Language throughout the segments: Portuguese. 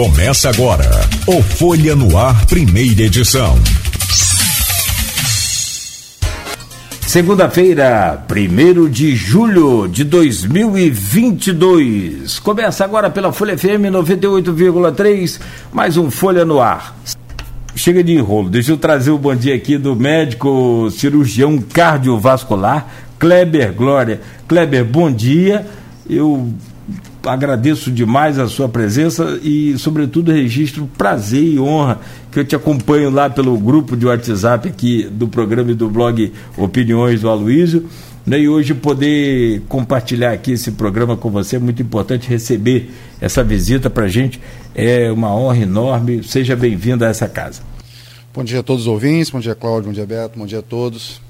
Começa agora o Folha no Ar, primeira edição. Segunda-feira, 1 de julho de 2022. Começa agora pela Folha FM 98,3, mais um Folha no Ar. Chega de enrolo, deixa eu trazer o bom dia aqui do médico cirurgião cardiovascular, Kleber Glória. Kleber, bom dia. Eu agradeço demais a sua presença e, sobretudo, registro prazer e honra que eu te acompanho lá pelo grupo de WhatsApp aqui do programa e do blog Opiniões do Aloísio. Né? E hoje poder compartilhar aqui esse programa com você é muito importante receber essa visita para a gente. É uma honra enorme. Seja bem-vindo a essa casa. Bom dia a todos os ouvintes, bom dia Cláudio, bom dia Beto, bom dia a todos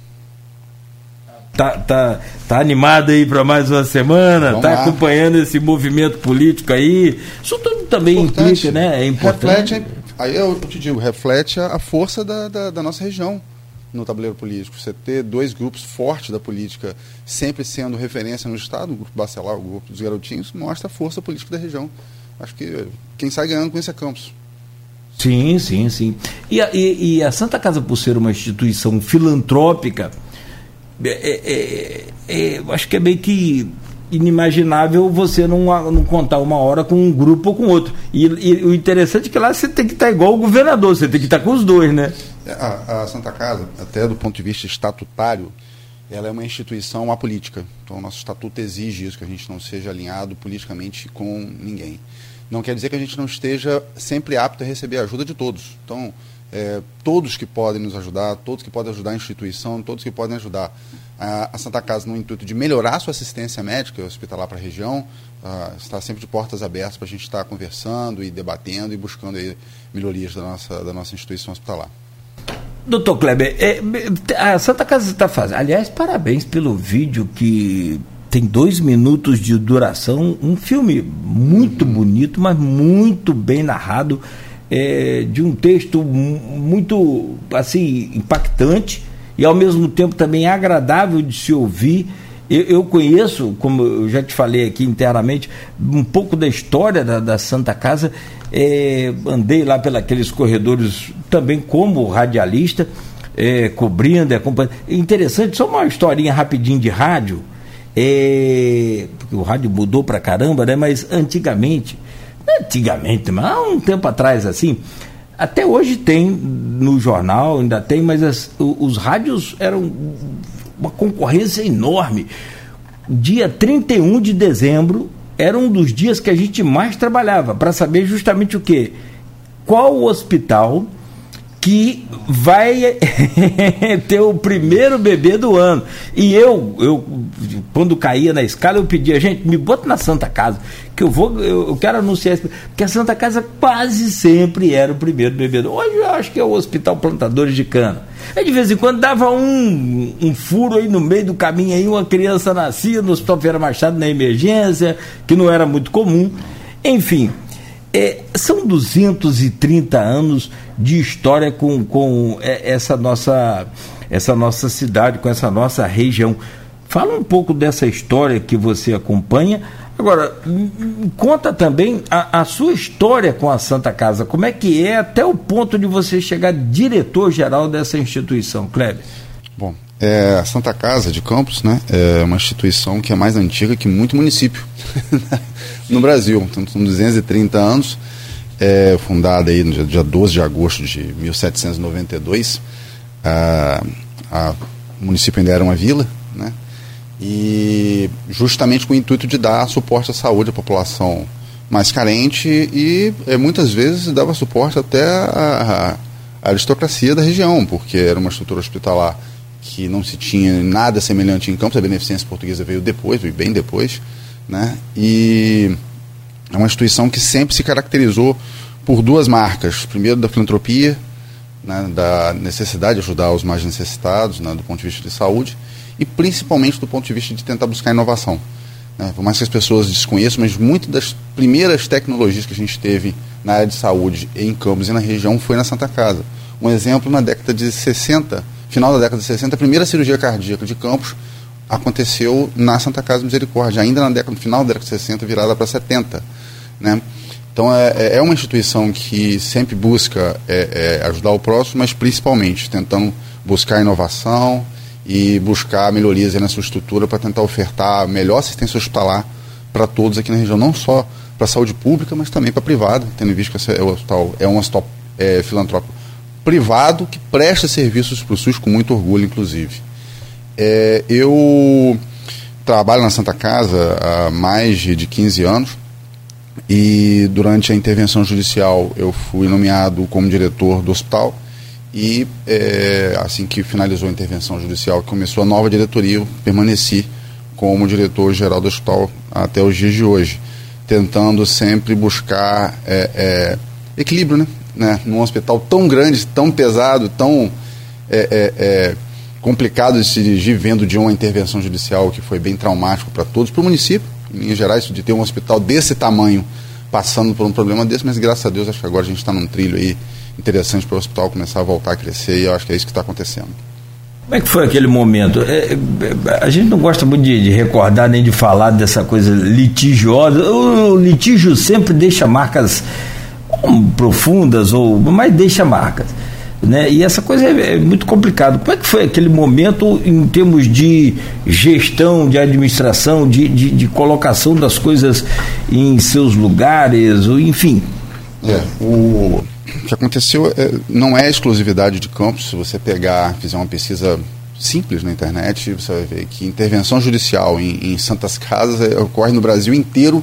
tá, tá, tá animado aí para mais uma semana, Vamos tá lá. acompanhando esse movimento político aí. Isso tudo também importante. implica, né? É importante. Reflete, aí eu te digo, reflete a, força da, da, da nossa região no tabuleiro político. Você ter dois grupos fortes da política sempre sendo referência no Estado, o grupo Bacelar, o grupo dos Garotinhos, mostra a força política da região. Acho que quem sai ganhando com esse é Campos. Sim, sim, sim. E a, e, e a Santa Casa, por ser uma instituição filantrópica, é, é, é, é acho que é meio que inimaginável você não, não contar uma hora com um grupo ou com outro. E, e, o interessante é que lá você tem que estar igual o governador, você tem que estar com os dois, né? É, a, a Santa Casa, até do ponto de vista estatutário, ela é uma instituição apolítica. Então, o nosso estatuto exige isso, que a gente não seja alinhado politicamente com ninguém. Não quer dizer que a gente não esteja sempre apto a receber ajuda de todos. Então, é, todos que podem nos ajudar, todos que podem ajudar a instituição, todos que podem ajudar a, a Santa Casa no intuito de melhorar sua assistência médica hospitalar para a região, uh, está sempre de portas abertas para a gente estar conversando e debatendo e buscando aí melhorias da nossa, da nossa instituição hospitalar. Doutor Kleber, é, a Santa Casa está fazendo. Aliás, parabéns pelo vídeo que tem dois minutos de duração, um filme muito bonito, mas muito bem narrado é, de um texto muito assim impactante e ao mesmo tempo também agradável de se ouvir. Eu, eu, conheço, como eu já te falei aqui internamente, um pouco da história da, da Santa Casa. É, andei lá pelos corredores também como radialista, é, cobrindo, acompanhando. Interessante, só uma historinha rapidinho de rádio. É, porque o rádio mudou pra caramba, né? Mas antigamente antigamente, mas há um tempo atrás assim, até hoje tem no jornal, ainda tem, mas as, os, os rádios eram uma concorrência enorme. Dia 31 de dezembro era um dos dias que a gente mais trabalhava para saber justamente o que? Qual hospital que vai ter o primeiro bebê do ano. E eu, eu quando caía na escala, eu pedia, gente, me bota na Santa Casa, que eu vou, eu, eu quero anunciar, porque a Santa Casa quase sempre era o primeiro bebê do Hoje eu acho que é o Hospital Plantadores de Cana. Aí de vez em quando dava um, um furo aí no meio do caminho, aí uma criança nascia no Hospital Feira Machado na emergência, que não era muito comum. Enfim, é, são 230 anos de história com, com é, essa, nossa, essa nossa cidade, com essa nossa região. Fala um pouco dessa história que você acompanha. Agora, conta também a, a, sua história com a Santa Casa. Como é que é até o ponto de você chegar diretor-geral dessa instituição, Kleber? Bom, é, a Santa Casa de Campos né, é uma instituição que é mais antiga que muito município no Brasil. Então, são 230 anos, é, fundada aí no dia, dia 12 de agosto de 1792. A, a, o município ainda era uma vila, né, e justamente com o intuito de dar suporte à saúde à população mais carente e é, muitas vezes dava suporte até à aristocracia da região, porque era uma estrutura hospitalar que não se tinha nada semelhante em Campos, a beneficência portuguesa veio depois, veio bem depois, né? E é uma instituição que sempre se caracterizou por duas marcas. Primeiro, da filantropia, né, da necessidade de ajudar os mais necessitados, né, do ponto de vista de saúde, e principalmente do ponto de vista de tentar buscar inovação. Né? Por mais que as pessoas desconheçam, mas muitas das primeiras tecnologias que a gente teve na área de saúde em Campos e na região foi na Santa Casa. Um exemplo, na década de 60, final da década de 60, a primeira cirurgia cardíaca de Campos aconteceu na Santa Casa Misericórdia, ainda na década, no final da década de 60, virada para 70. Né? Então é, é, é uma instituição que sempre busca é, é, ajudar o próximo, mas principalmente tentando buscar inovação e buscar melhorias na sua estrutura para tentar ofertar melhor assistência hospitalar para todos aqui na região, não só para a saúde pública, mas também para a privada, tendo visto que esse é, o hospital, é um hospital é, filantrópico privado que presta serviços para o SUS com muito orgulho, inclusive. É, eu trabalho na Santa Casa há mais de 15 anos e durante a intervenção judicial eu fui nomeado como diretor do hospital e é, assim que finalizou a intervenção judicial, começou a nova diretoria, eu permaneci como diretor-geral do hospital até os dias de hoje, tentando sempre buscar é, é, equilíbrio, né? Né? Num hospital tão grande, tão pesado, tão é, é, é, complicado de se dirigir, vendo de uma intervenção judicial que foi bem traumático para todos, para o município, em linhas gerais, de ter um hospital desse tamanho passando por um problema desse, mas graças a Deus acho que agora a gente está num trilho aí interessante para o hospital começar a voltar a crescer e eu acho que é isso que está acontecendo. Como é que foi aquele momento? É, é, a gente não gosta muito de, de, recordar nem de falar dessa coisa litigiosa. O litígio sempre deixa marcas profundas, ou mas deixa marcas. Né? E essa coisa é, é muito complicado. Como é que foi aquele momento em termos de gestão, de administração, de, de, de colocação das coisas em seus lugares, ou enfim? É, o o que aconteceu é, não é exclusividade de Campos. Se você pegar, fizer uma pesquisa simples na internet, você vai ver que intervenção judicial em, em santas casas é, ocorre no Brasil inteiro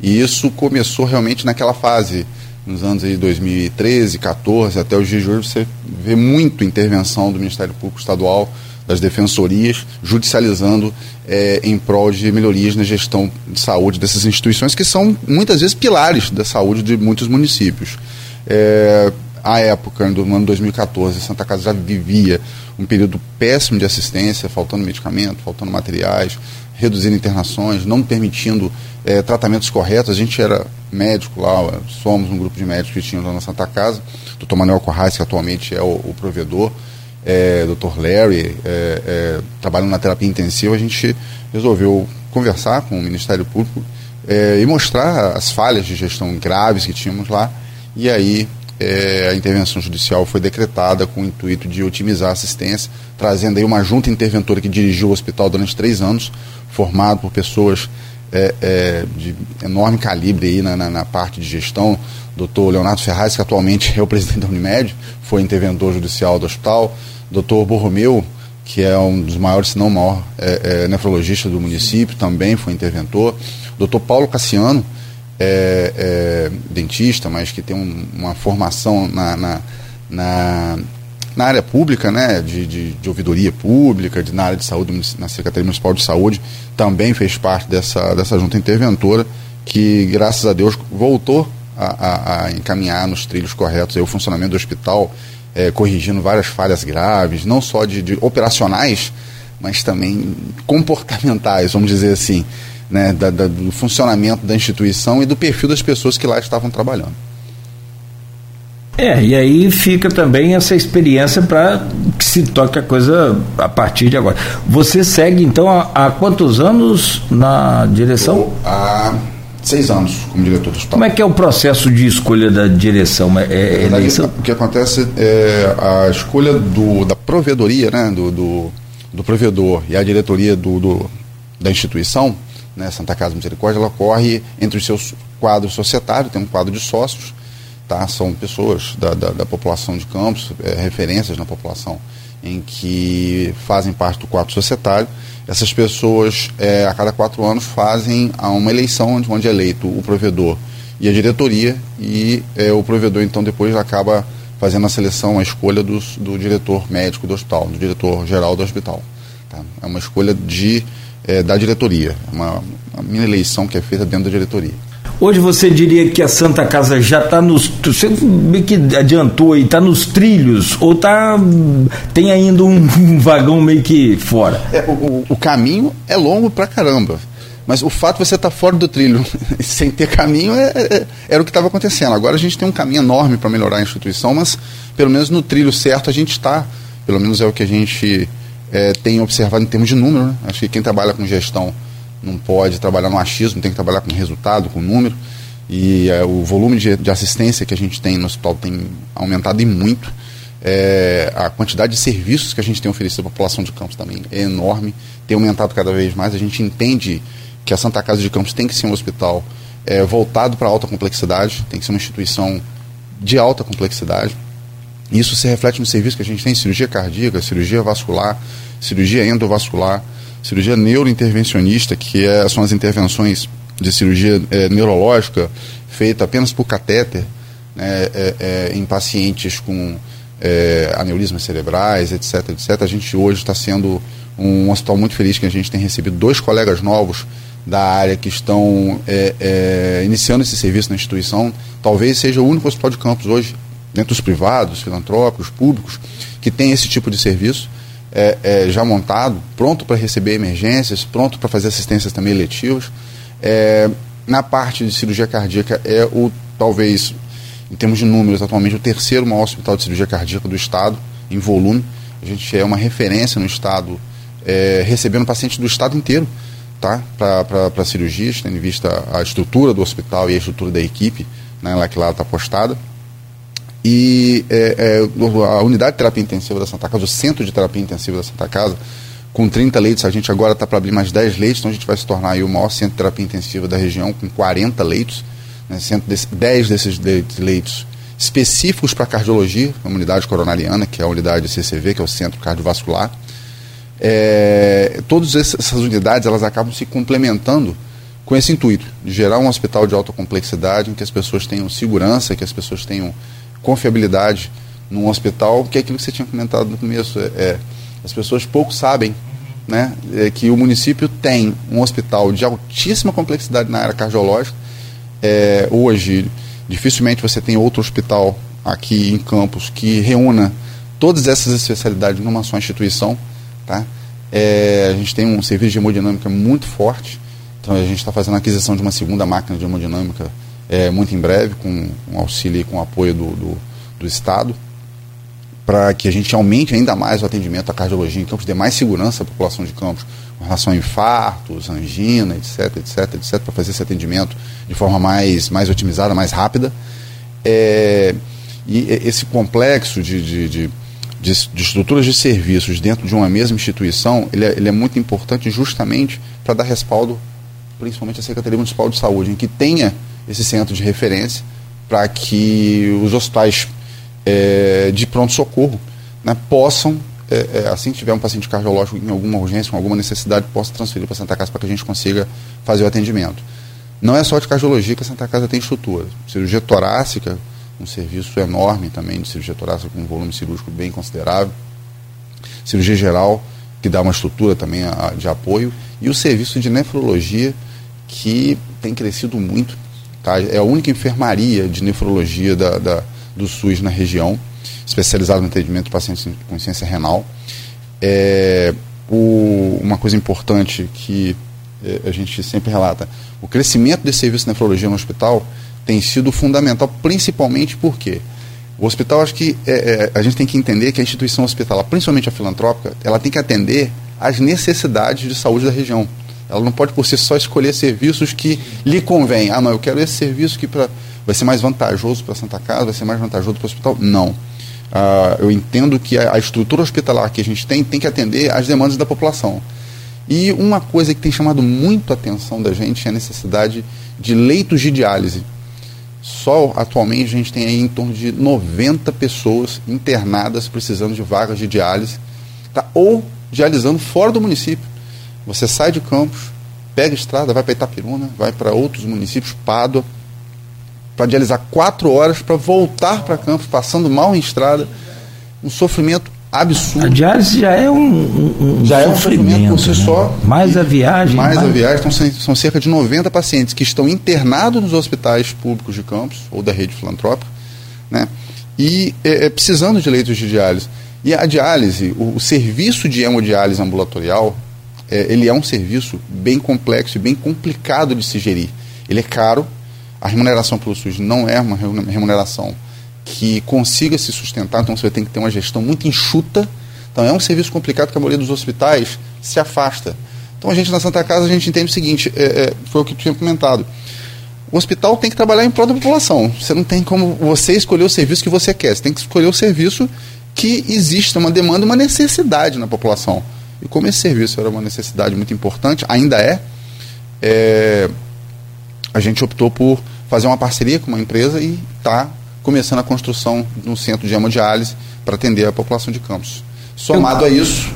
e isso começou realmente naquela fase, nos anos de 2013, 14 até os dias de hoje, você vê muito intervenção do Ministério Público Estadual, das defensorias, judicializando é, em prol de melhorias na gestão de saúde dessas instituições, que são muitas vezes pilares da saúde de muitos municípios. É, à época, no ano 2014, Santa Casa já vivia um período péssimo de assistência, faltando medicamento, faltando materiais, reduzindo internações, não permitindo é, tratamentos corretos. A gente era médico lá, somos um grupo de médicos que tínhamos lá na Santa Casa, Dr. Manuel Corrais, que atualmente é o, o provedor, é, Dr. Larry, é, é, trabalhando na terapia intensiva, a gente resolveu conversar com o Ministério Público é, e mostrar as falhas de gestão graves que tínhamos lá e aí é, a intervenção judicial foi decretada com o intuito de otimizar a assistência, trazendo aí uma junta interventora que dirigiu o hospital durante três anos, formado por pessoas é, é, de enorme calibre aí na, na, na, parte de gestão. Doutor Leonardo Ferraz, que atualmente é o presidente da Unimed, foi interventor judicial do hospital. Doutor Borromeu, que é um dos maiores, se não maior, é, é, nefrologista do município, também foi interventor. Doutor Paulo Cassiano, é, é, dentista, mas que tem um, uma formação na, na, na, na, área pública, né, de, de, de, ouvidoria pública, de, na área de saúde, na Secretaria Municipal de Saúde, também fez parte dessa, dessa junta interventora, que graças a Deus voltou a, a, a encaminhar nos trilhos corretos aí, o funcionamento do hospital, é, corrigindo várias falhas graves, não só de, de operacionais, mas também comportamentais, vamos dizer assim né, da, da, do funcionamento da instituição e do perfil das pessoas que lá estavam trabalhando. É, e aí fica também essa experiência para que se toque a coisa a partir de agora. Você segue então há, há quantos anos na direção? há seis anos como diretor do hospital. Como é que é o processo de escolha da direção? É, é eleição? O que acontece é a escolha do, da provedoria, né, do, do, do provedor e a diretoria do, do da instituição né, Santa Casa Misericórdia, ela ocorre entre os seus quadros societários, tem um quadro de sócios, tá? são pessoas da, da, da população de Campos, é, referências na população, em que fazem parte do quadro societário. Essas pessoas, é, a cada quatro anos, fazem uma eleição onde, onde é eleito o provedor e a diretoria, e é, o provedor, então, depois acaba fazendo a seleção, a escolha dos, do diretor médico do hospital, do diretor geral do hospital. Tá? É uma escolha de é, da diretoria, uma, uma minha eleição que é feita dentro da diretoria. Hoje você diria que a Santa Casa já está nos. Você meio que adiantou e está nos trilhos, ou tá, tem ainda um, um vagão meio que fora? É, o, o, caminho é longo pra caramba. Mas o fato de você estar tá fora do trilho sem ter caminho é, é, era o que estava acontecendo. Agora a gente tem um caminho enorme para melhorar a instituição, mas pelo menos no trilho certo a gente está. Pelo menos é o que a gente é, tem observado em termos de número. Né? Acho que quem trabalha com gestão não pode trabalhar no achismo, tem que trabalhar com resultado, com número. e é, o volume de, de, assistência que a gente tem no hospital tem aumentado e muito. É, a quantidade de serviços que a gente tem oferecido à população de Campos também é enorme, tem aumentado cada vez mais. A gente entende que a Santa Casa de Campos tem que ser um hospital é, voltado para alta complexidade, tem que ser uma instituição de alta complexidade. Isso se reflete no serviço que a gente tem: cirurgia cardíaca, cirurgia vascular, cirurgia endovascular, cirurgia neurointervencionista, que é, são as intervenções de cirurgia é, neurológica feita apenas por catéter né, é, é em pacientes com é, aneurismas cerebrais, etc, etc. A gente hoje está sendo um hospital muito feliz que a gente tem recebido dois colegas novos da área que estão é, é, iniciando esse serviço na instituição. Talvez seja o único hospital de campus hoje, dentro dos privados, filantrópicos, públicos, que tem esse tipo de serviço é, é já montado, pronto para receber emergências, pronto para fazer assistências também eletivas. É, na parte de cirurgia cardíaca, é o talvez, em termos de números, atualmente o terceiro maior hospital de cirurgia cardíaca do estado, em volume. A gente é uma referência no estado, é, recebendo pacientes do estado inteiro tá? para cirurgias, tendo em vista a estrutura do hospital e a estrutura da equipe, né, lá que lá está postada. E é, é, a unidade de terapia intensiva da Santa Casa, o centro de terapia intensiva da Santa Casa, com 30 leitos, a gente agora está para abrir mais 10 leitos, então a gente vai se tornar o maior centro de terapia intensiva da região, com 40 leitos, né, desse, 10 desses leitos específicos para cardiologia, a unidade coronariana, que é a unidade CCV, que é o centro cardiovascular. É, todas essas unidades elas acabam se complementando com esse intuito de gerar um hospital de alta complexidade, em que as pessoas tenham segurança, que as pessoas tenham confiabilidade num hospital, que é aquilo que você tinha comentado no começo. É, é as pessoas pouco sabem né, é que o município tem um hospital de altíssima complexidade na área cardiológica. É, hoje, dificilmente você tem outro hospital aqui em Campos que reúna todas essas especialidades numa só instituição. Tá? É, a gente tem um serviço de hemodinâmica muito forte, então a gente está fazendo a aquisição de uma segunda máquina de hemodinâmica é, muito em breve, com um auxílio e com apoio do, do, do Estado para que a gente aumente ainda mais o atendimento à cardiologia em Campos, dê mais segurança à população de Campos com relação a infartos, angina, etc, etc, etc, para fazer esse atendimento de forma mais, mais otimizada, mais rápida. É, e esse complexo de, de, de, de, de estruturas de serviços dentro de uma mesma instituição, ele é, ele é muito importante justamente para dar respaldo, principalmente à Secretaria Municipal de Saúde, em que tenha esse centro de referência para que os hospitais é, de pronto-socorro né, possam, é, é, assim que tiver um paciente cardiológico em alguma urgência, com alguma necessidade, possa transferir para Santa Casa para que a gente consiga fazer o atendimento. Não é só de cardiologia que a Santa Casa tem estrutura. Cirurgia torácica, um serviço enorme também de cirurgia torácica com um volume cirúrgico bem considerável. Cirurgia geral, que dá uma estrutura também de apoio. E o serviço de nefrologia, que tem crescido muito. Tá? É a única enfermaria de nefrologia da, da do SUS na região, especializado no atendimento de pacientes com insuficiência renal. É, o, uma coisa importante que é, a gente sempre relata, o crescimento desse serviço de nefrologia no hospital tem sido fundamental, principalmente porque o hospital, acho que é, é, a gente tem que entender que a instituição hospitalar, principalmente a filantrópica, ela tem que atender às necessidades de saúde da região. Ela não pode por si só escolher serviços que lhe convém. Ah, não, eu quero esse serviço que para vai ser mais vantajoso para a Santa Casa, vai ser mais vantajoso para o hospital? Não. Ah, eu entendo que a, a, estrutura hospitalar que a gente tem tem que atender às demandas da população. E uma coisa que tem chamado muito a atenção da gente é a necessidade de leitos de diálise. Só atualmente a gente tem aí em torno de 90 pessoas internadas precisando de vagas de diálise, tá? ou dialisando fora do município. Você sai de Campos, pega estrada, vai para Itapiruna, vai para outros municípios, Pádua, para dialisar quatro horas para voltar para Campos, passando mal em estrada, um sofrimento absurdo. A diálise já é um, um, já é um sofrimento por si né? só. Mais a viagem. Mais, mais, a viagem. Então, são cerca de 90 pacientes que estão internados nos hospitais públicos de Campos, ou da rede filantrópica, né? e é, é, precisando de leitos de diálise. E a diálise, o, o serviço de hemodiálise ambulatorial, é, ele é um serviço bem complexo e bem complicado de se gerir. Ele é caro, a remuneração pelo SUS não é uma remuneração que consiga se sustentar, então você tem que ter uma gestão muito enxuta. Então é um serviço complicado que a maioria dos hospitais se afasta. Então a gente na Santa Casa a gente entende o seguinte, é, é, foi o que tinha comentado. o hospital tem que trabalhar em prol da população. Você não tem como você escolher o serviço que você quer. Você tem que escolher o serviço que existe uma demanda, uma necessidade na população. E como esse serviço era uma necessidade muito importante, ainda é, é a gente optou por fazer uma parceria com uma empresa e está começando a construção de um centro de hemodiálise para atender a população de Campos. Somado a isso,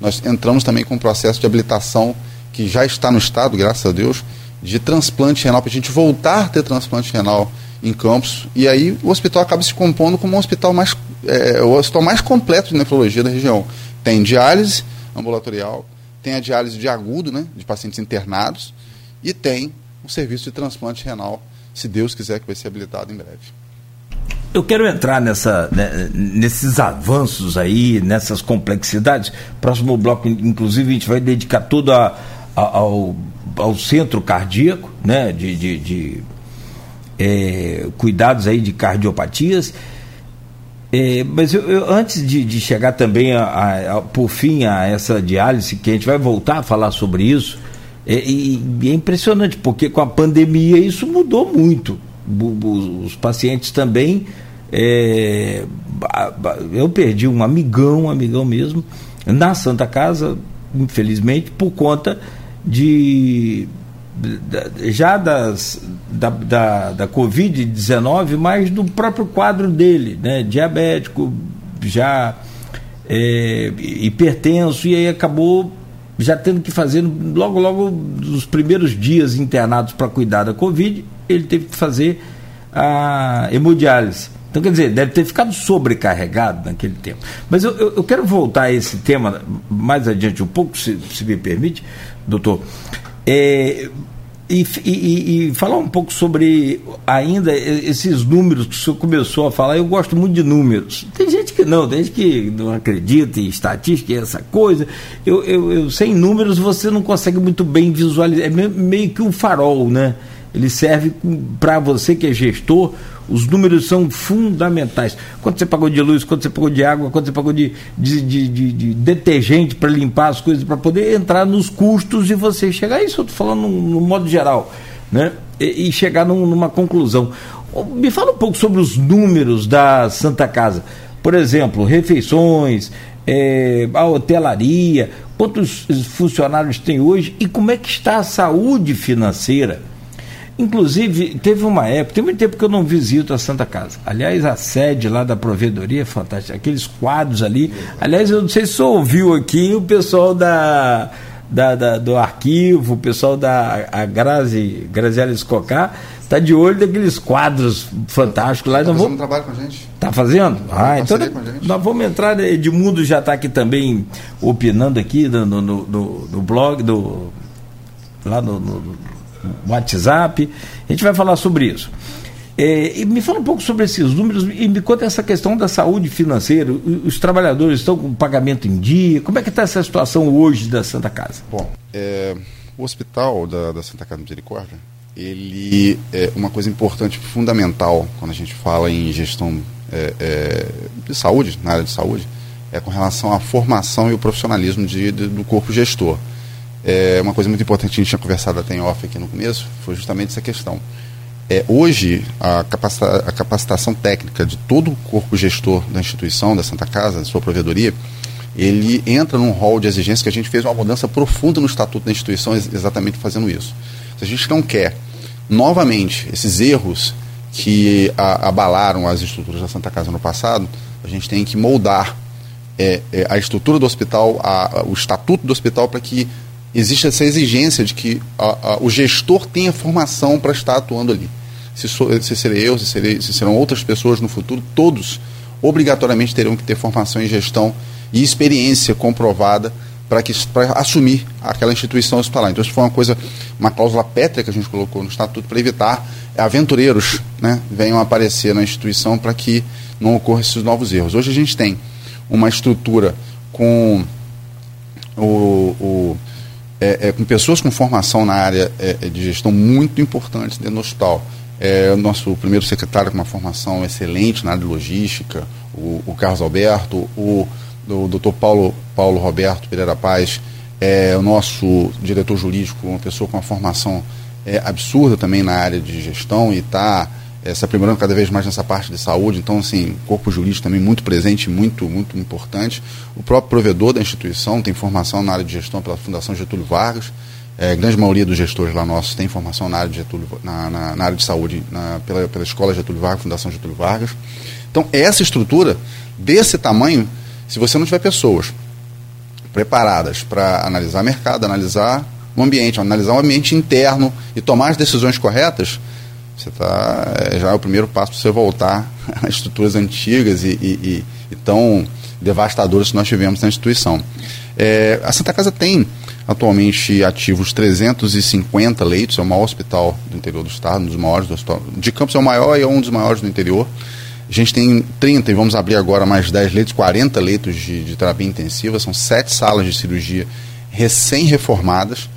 nós entramos também com um processo de habilitação que já está no Estado, graças a Deus, de transplante renal, para a gente voltar a ter transplante renal em Campos. E aí o hospital acaba se compondo como um hospital mais, é, o hospital mais completo de nefrologia da região. Tem diálise ambulatorial, tem a diálise de agudo, né, de pacientes internados, e tem um serviço de transplante renal, se Deus quiser que vai ser habilitado em breve. Eu quero entrar nessa, né, nesses avanços aí, nessas complexidades. Próximo bloco, inclusive, a gente vai dedicar todo a, a, ao, ao centro cardíaco, né, de, de, de é, cuidados aí de cardiopatias. É, mas eu, eu, antes de, de, chegar também, a, a, a, por fim, a essa diálise, que a gente vai voltar a falar sobre isso, é, é impressionante, porque com a pandemia isso mudou muito. Os pacientes também. É, eu perdi um amigão, um amigão mesmo, na Santa Casa, infelizmente, por conta de já das, da, da, da Covid-19, mas do próprio quadro dele, né? diabético, já é, hipertenso, e aí acabou já tendo que fazer, logo, logo, nos primeiros dias internados para cuidar da Covid, ele teve que fazer a hemodiálise. Então, quer dizer, deve ter ficado sobrecarregado naquele tempo. Mas eu, eu, eu quero voltar a esse tema mais adiante um pouco, se, se me permite, doutor. É, e, e, e, falar um pouco sobre ainda esses números que o senhor começou a falar. Eu gosto muito de números. Tem gente que não, tem gente que não acredita em estatística e essa coisa. Eu, eu, eu, sem números você não consegue muito bem visualizar. É meio que um farol, né? Ele serve para você que é gestor os números são fundamentais. Quanto você pagou de luz, quanto você pagou de água, quanto você pagou de, de, de, de, de detergente para limpar as coisas, para poder entrar nos custos e você chegar. Isso eu estou falando no, no, modo geral, né? E, e chegar num, numa conclusão. Me fala um pouco sobre os números da Santa Casa. Por exemplo, refeições, é, a hotelaria, quantos funcionários tem hoje e como é que está a saúde financeira Inclusive, teve uma época, tem muito tempo que eu não visito a Santa Casa. Aliás, a sede lá da provedoria é fantástica. Aqueles quadros ali. Aliás, eu não sei se você ouviu aqui o pessoal da, da, da do arquivo, o pessoal da a Grazi, Graziela Escocar, está de olho daqueles quadros fantásticos lá. Está fazendo vou... trabalho com a gente. Está fazendo? Ah, então nós vamos entrar. Né, Edmundo já está aqui também opinando aqui no, no, no, no blog, do, lá no WhatsApp. A gente vai falar sobre isso. É, me fala um pouco sobre esses números e me conta essa questão da saúde financeira. Os trabalhadores estão com pagamento em dia? Como é que está essa situação hoje da Santa Casa? Bom, é, o hospital da, da, Santa Casa Misericórdia, ele é uma coisa importante, fundamental, quando a gente fala em gestão é, é, de saúde, na área de saúde, é com relação à formação e o profissionalismo de, de, do corpo gestor. É, uma coisa muito importante que a gente tinha conversado até em off aqui no começo foi justamente essa questão. É, hoje, a, capacita a capacitação técnica de todo o corpo gestor da instituição, da Santa Casa, da sua provedoria, ele entra num rol de exigências que a gente fez uma mudança profunda no estatuto da instituição exatamente fazendo isso. Se a gente não quer, novamente, esses erros que a, abalaram as estruturas da Santa Casa no passado, a gente tem que moldar é, é, a estrutura do hospital, a, o estatuto do hospital para que existe essa exigência de que a, a, o gestor tenha formação para estar atuando ali. Se, sou, se serei eu, se, serei, se serão outras pessoas no futuro, todos obrigatoriamente terão que ter formação em gestão e experiência comprovada para que para assumir aquela instituição hospitalar. Então isso foi uma coisa, uma cláusula pétrea que a gente colocou no estatuto para evitar aventureiros, né, venham aparecer na instituição para que não ocorram esses novos erros. Hoje a gente tem uma estrutura com o, o é, é, com pessoas com formação na área é, é, de gestão muito importantes dentro do hospital. É, o nosso primeiro secretário com uma formação excelente na área de logística, o, o Carlos Alberto, o, o doutor Paulo, Paulo Roberto Pereira Paz, é, o nosso diretor jurídico, uma pessoa com uma formação é, absurda também na área de gestão e está é, se aprimorando cada vez mais nessa parte de saúde. Então, assim, corpo jurídico também muito presente, muito, muito importante. O próprio provedor da instituição tem formação na área de gestão pela Fundação Getúlio Vargas. É, a grande maioria dos gestores lá nossos tem formação na área de, Getúlio, na, na, na área de saúde na, pela, pela Escola Getúlio Vargas, Fundação Getúlio Vargas. Então, essa estrutura desse tamanho, se você não tiver pessoas preparadas para analisar mercado, analisar o ambiente, analisar o ambiente interno e tomar as decisões corretas, você tá, é, já é o primeiro passo para você voltar às estruturas antigas e, e, e, tão devastadoras que nós tivemos na instituição. É, a Santa Casa tem atualmente ativos 350 leitos, é o maior hospital do interior do estado, um dos maiores do hospital. De Campos é o maior e é um dos maiores do interior. A gente tem 30 e vamos abrir agora mais 10 leitos, 40 leitos de, de terapia intensiva, são sete salas de cirurgia recém-reformadas,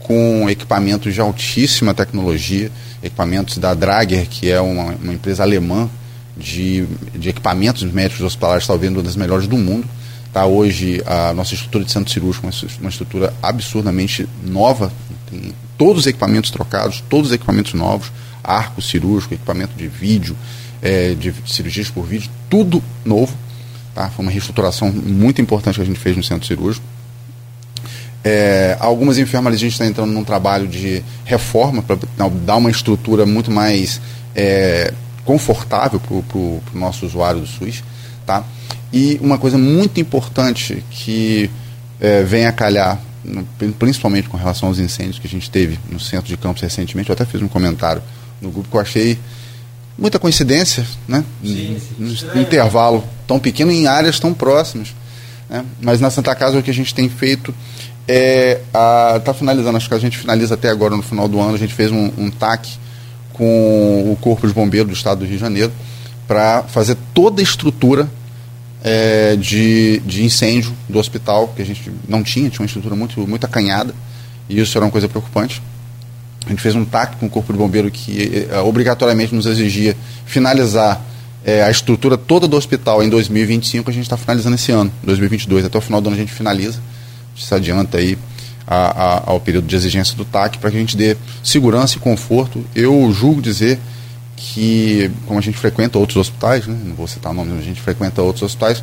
com equipamentos de altíssima tecnologia, equipamentos da Drager, que é uma, uma empresa alemã de, de equipamentos médicos hospitalares, talvez uma das melhores do mundo. Tá hoje a nossa estrutura de centro cirúrgico, uma, uma estrutura absurdamente nova, tem todos os equipamentos trocados, todos os equipamentos novos, arco cirúrgico, equipamento de vídeo, é, de cirurgias por vídeo, tudo novo. Tá? Foi uma reestruturação muito importante que a gente fez no centro cirúrgico. É, algumas enfermarias a gente está entrando num trabalho de reforma para dar uma estrutura muito mais é, confortável para o nosso usuário do SUS. Tá? E uma coisa muito importante que é, vem a calhar, principalmente com relação aos incêndios que a gente teve no centro de Campos recentemente, eu até fiz um comentário no grupo que eu achei muita coincidência, né? Sim, sim. Um intervalo tão pequeno em áreas tão próximas. Né? Mas na Santa Casa o que a gente tem feito é está finalizando, acho que a gente finaliza até agora no final do ano, a gente fez um, um TAC com o Corpo de Bombeiro do Estado do Rio de Janeiro para fazer toda a estrutura é, de, de incêndio do hospital, que a gente não tinha, tinha uma estrutura muito, muito acanhada, e isso era uma coisa preocupante. A gente fez um TAC com o Corpo de Bombeiro que é, obrigatoriamente nos exigia finalizar é, a estrutura toda do hospital em 2025, a gente está finalizando esse ano, 2022, até o final do ano a gente finaliza, a se adianta aí a, a, ao período de exigência do TAC para que a gente dê segurança e conforto. Eu julgo dizer que, como a gente frequenta outros hospitais, né, não vou citar nomes, a gente frequenta outros hospitais,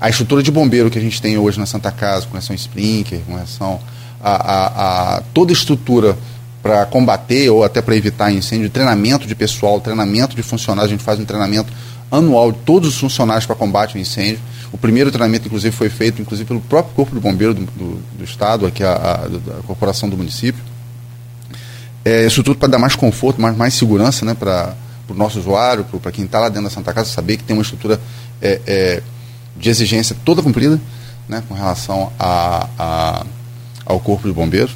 a estrutura de bombeiro que a gente tem hoje na Santa Casa, com relação a Sprinkler, com relação a, a toda a estrutura para combater ou até para evitar incêndio, treinamento de pessoal, treinamento de funcionários, a gente faz um treinamento anual de todos os funcionários para combate ao incêndio. O primeiro treinamento, inclusive, foi feito inclusive pelo próprio Corpo de Bombeiro do, do, do Estado, aqui a, a, a, corporação do município. É, isso tudo para dar mais conforto, mais, mais segurança né, para o nosso usuário, para quem está lá dentro da Santa Casa, saber que tem uma estrutura é, é, de exigência toda cumprida né, com relação a, a, ao Corpo de Bombeiros.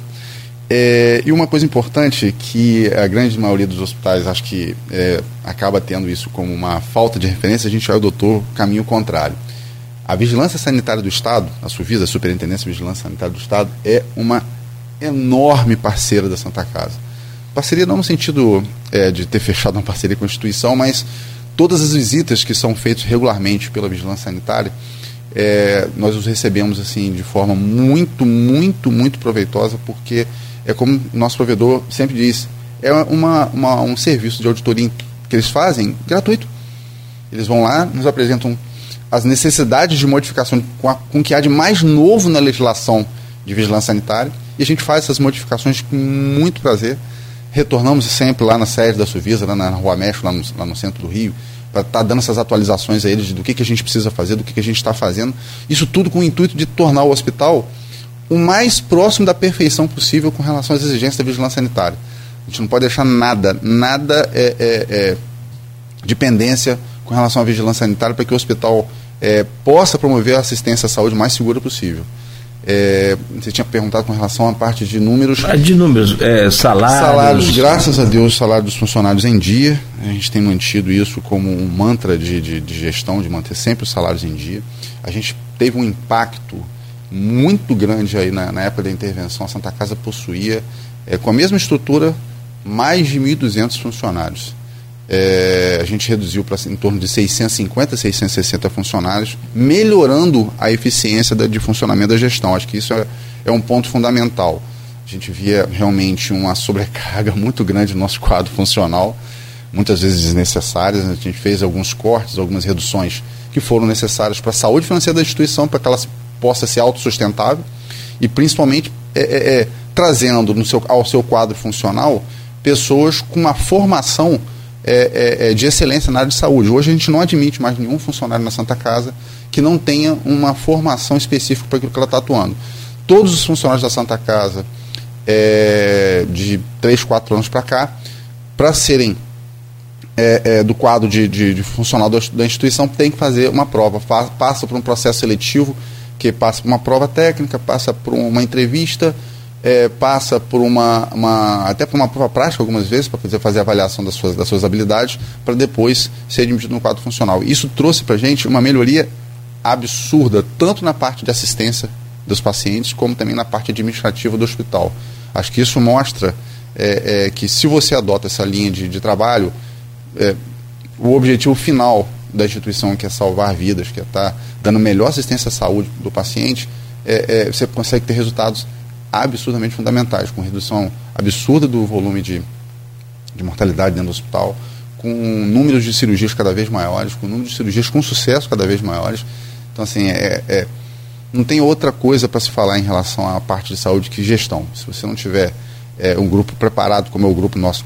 É, e uma coisa importante que a grande maioria dos hospitais acho que é, acaba tendo isso como uma falta de referência, a gente vai ao doutor caminho contrário. A Vigilância Sanitária do Estado, a SUVISA, a Superintendência de Vigilância Sanitária do Estado, é uma enorme parceira da Santa Casa. Parceria não no sentido é, de ter fechado uma parceria com a instituição, mas todas as visitas que são feitas regularmente pela Vigilância Sanitária, é, nós os recebemos assim de forma muito, muito, muito proveitosa, porque é como o nosso provedor sempre diz, é uma, uma, um serviço de auditoria que eles fazem gratuito. Eles vão lá, nos apresentam as necessidades de modificação com, a, com o que há de mais novo na legislação de vigilância sanitária e a gente faz essas modificações com muito prazer. Retornamos sempre lá na sede da Suvisa, lá na Rua México, lá no, lá no centro do Rio, para estar tá dando essas atualizações a eles do que, que a gente precisa fazer, do que, que a gente está fazendo. Isso tudo com o intuito de tornar o hospital o mais próximo da perfeição possível com relação às exigências da vigilância sanitária. A gente não pode deixar nada, nada é, é, é de pendência com relação à vigilância sanitária para que o hospital é, possa promover a assistência à saúde mais segura possível. É, você tinha perguntado com relação à parte de números. Ah, de números, é, salários. Salários, graças a Deus, salário dos funcionários em dia. A gente tem mantido isso como um mantra de, de, de gestão, de manter sempre os salários em dia. A gente teve um impacto muito grande aí na, na época da intervenção. A Santa Casa possuía, é, com a mesma estrutura, mais de 1.200 funcionários. É, a gente reduziu para em torno de 650, 660 funcionários, melhorando a eficiência da, de funcionamento da gestão. Acho que isso é, é um ponto fundamental. a gente via realmente uma sobrecarga muito grande no nosso quadro funcional, muitas vezes desnecessárias. A gente fez alguns cortes, algumas reduções que foram necessárias para a saúde financeira da instituição, para que ela possa ser autossustentável e principalmente é, é, é, trazendo no seu, ao seu quadro funcional pessoas com uma formação é, é, é, de excelência na área de saúde. Hoje a gente não admite mais nenhum funcionário na Santa Casa que não tenha uma formação específica para aquilo que ela está atuando. Todos os funcionários da Santa Casa, é, de 3, 4 anos para cá, para serem é, é, do quadro de, de, de funcional da instituição, tem que fazer uma prova. Passa por um processo seletivo, que passa por uma prova técnica, passa por uma entrevista, é, passa por uma, uma, até por uma prova prática algumas vezes, para fazer, fazer a avaliação das suas, das suas habilidades, para depois ser admitido no quadro funcional. Isso trouxe para a gente uma melhoria absurda, tanto na parte de assistência dos pacientes, como também na parte administrativa do hospital. Acho que isso mostra é, é, que se você adota essa linha de, de trabalho, é, o objetivo final da instituição, que é salvar vidas, que é estar tá dando melhor assistência à saúde do paciente, é, é, você consegue ter resultados absurdamente fundamentais, com redução absurda do volume de, de mortalidade dentro do hospital, com números de cirurgias cada vez maiores, com números de cirurgias com sucesso cada vez maiores. Então, assim, é, é não tem outra coisa para se falar em relação à parte de saúde que gestão. Se você não tiver é, um grupo preparado, como é o grupo nosso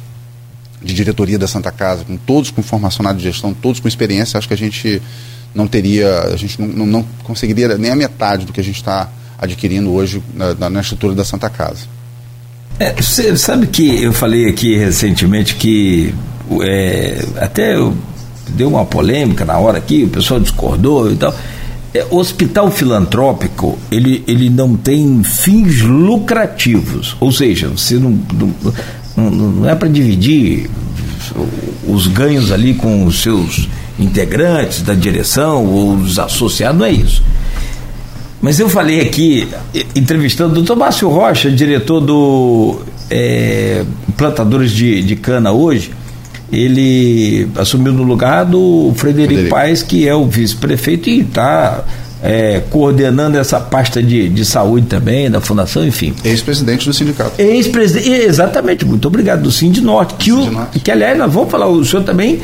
de diretoria da Santa Casa, com todos com formação de gestão, todos com experiência, acho que a gente não teria, a gente não, não, não conseguiria nem a metade do que a gente está adquirindo hoje na, na, estrutura da Santa Casa. É, você sabe que eu falei aqui recentemente que é, até eu, deu uma polêmica na hora aqui, o pessoal discordou e tal. É, hospital filantrópico ele, ele não tem fins lucrativos, ou seja, você não, não, não é para dividir os ganhos ali com os seus integrantes da direção ou os associados, não é isso. Mas eu falei aqui, entrevistando o doutor Márcio Rocha, diretor do é, Plantadores de, de Cana hoje, ele assumiu no lugar do Frederico, Frederico. Paes, que é o vice-prefeito e está é, coordenando essa pasta de, de saúde também, da fundação, enfim. Ex-presidente do sindicato. Ex-presidente, exatamente, muito obrigado, do Sind Norte, que, o, que aliás, nós vamos falar, o senhor também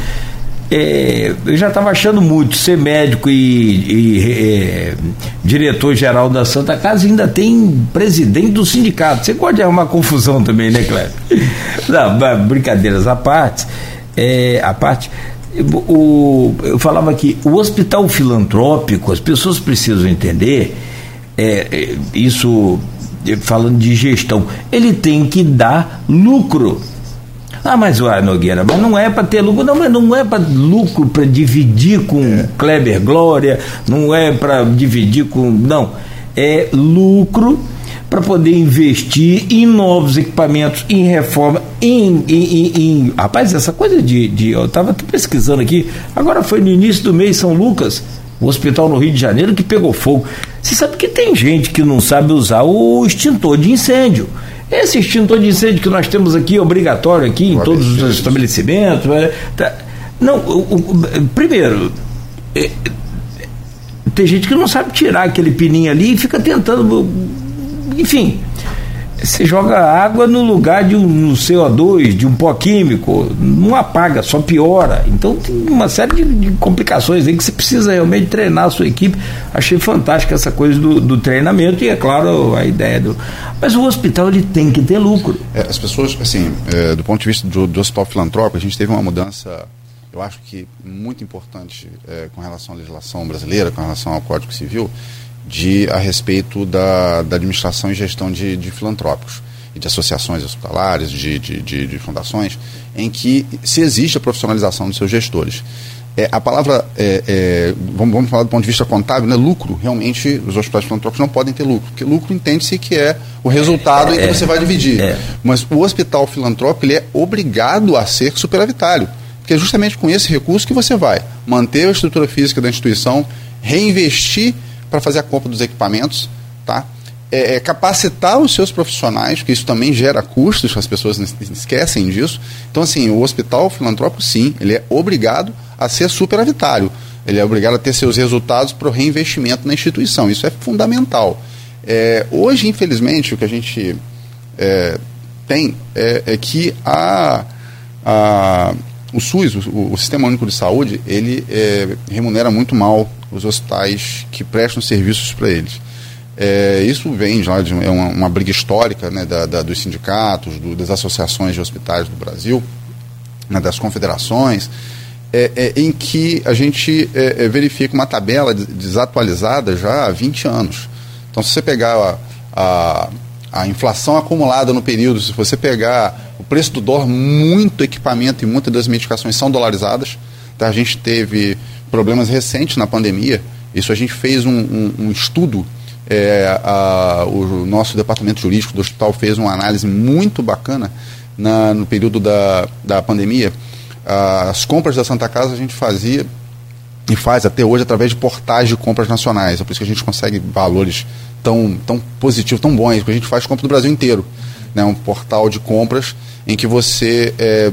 é, eu já estava achando muito ser médico e, e é, diretor-geral da Santa Casa ainda tem presidente do sindicato. Você pode arrumar confusão também, né, Cléber? Não, brincadeiras à parte, é, à parte. O, eu falava que o hospital filantrópico, as pessoas precisam entender, é, é isso falando de gestão, ele tem que dar lucro ah, mas o Nogueira, mas não é para ter lucro, não, mas não é para lucro para dividir com é. Kleber Glória, não é para dividir com. Não. É lucro para poder investir em novos equipamentos, em reforma, em. em, em, em... Rapaz, essa coisa de, de. Eu estava pesquisando aqui, agora foi no início do mês São Lucas, o hospital no Rio de Janeiro que pegou fogo. Você sabe que tem gente que não sabe usar o extintor de incêndio. Esse extintor de incêndio que nós temos aqui, obrigatório aqui em todos os estabelecimentos. É, tá, não, o, o, primeiro, é, tem gente que não sabe tirar aquele pininho ali e fica tentando. Enfim, você joga água no lugar de um CO2, de um pó químico, não apaga, só piora. Então tem uma série de, de complicações aí que você precisa realmente treinar a sua equipe. Achei fantástica essa coisa do, do treinamento e, é claro, a ideia do. Mas o hospital ele tem que ter lucro. É, as pessoas, assim, é, do ponto de vista do, do hospital filantrópico, a gente teve uma mudança eu acho que muito importante é, com relação à legislação brasileira, com relação ao Código Civil, de a respeito da, da administração e gestão de, de filantrópicos e de associações hospitalares, de, de, de, de, fundações, em que se existe a profissionalização dos seus gestores. É, a palavra, é, é, vamos, vamos, falar do ponto de vista contábil, né? lucro, realmente os hospitais filantrópicos não podem ter lucro, porque lucro entende-se que é o resultado em que é, você vai dividir. É. Mas o hospital filantrópico ele é obrigado a ser superavitário, porque é justamente com esse recurso que você vai manter a estrutura física da instituição, reinvestir para fazer a compra dos equipamentos, tá? É, é, capacitar os seus profissionais, porque isso também gera custos, as pessoas esquecem disso. Então, assim, o hospital filantrópico, sim, ele é obrigado a ser superavitário. Ele é obrigado a ter seus resultados para o reinvestimento na instituição. Isso é fundamental. É, hoje, infelizmente, o que a gente é, tem é, é, que a, a, o SUS, o, o, Sistema Único de Saúde, ele é, remunera muito mal os hospitais que prestam serviços para eles. É, isso vem já de é uma, uma briga histórica né, da, da, dos sindicatos, do, das associações de hospitais do Brasil, né, das confederações, é, é, em que a gente é, é, verifica uma tabela desatualizada já há 20 anos. Então, se você pegar a, a, a, inflação acumulada no período, se você pegar o preço do dólar, muito equipamento e muitas das medicações são dolarizadas. Tá? A gente teve problemas recentes na pandemia. Isso a gente fez um, um, um estudo é, a, o nosso departamento jurídico do hospital fez uma análise muito bacana na, no período da, da pandemia. As compras da Santa Casa a gente fazia e faz até hoje através de portais de compras nacionais. É por isso que a gente consegue valores tão, tão positivos, tão bons, porque a gente faz compra do Brasil inteiro. Né? Um portal de compras em que você é,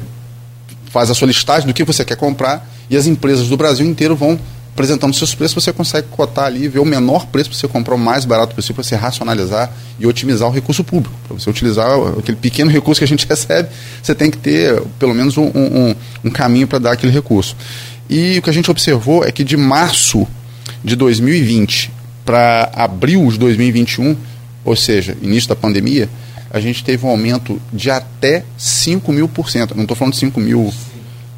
faz a sua listagem do que você quer comprar e as empresas do Brasil inteiro vão apresentando seus preços, você consegue cotar ali, ver o menor preço para você comprar o mais barato possível, para você racionalizar e otimizar o recurso público. Para você utilizar aquele pequeno recurso que a gente recebe, você tem que ter pelo menos um, um, um caminho para dar aquele recurso. E o que a gente observou é que de março de 2020 para abril de 2021, ou seja, início da pandemia, a gente teve um aumento de até 5 mil por cento. Não estou falando de 5 mil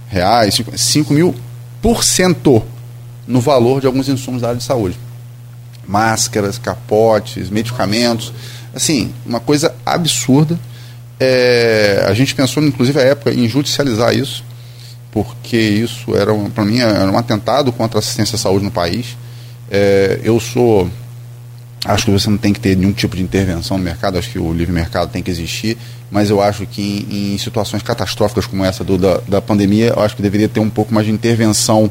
reais, 5, 5 mil por cento no valor de alguns insumos da área de saúde. Máscaras, capotes, medicamentos. Assim, uma coisa absurda. É, a gente pensou, inclusive, à época, em judicializar isso, porque isso era, para mim, era um atentado contra a assistência à saúde no país. É, eu sou. Acho que você não tem que ter nenhum tipo de intervenção no mercado, acho que o livre mercado tem que existir, mas eu acho que em, em situações catastróficas como essa do, da, da pandemia, eu acho que deveria ter um pouco mais de intervenção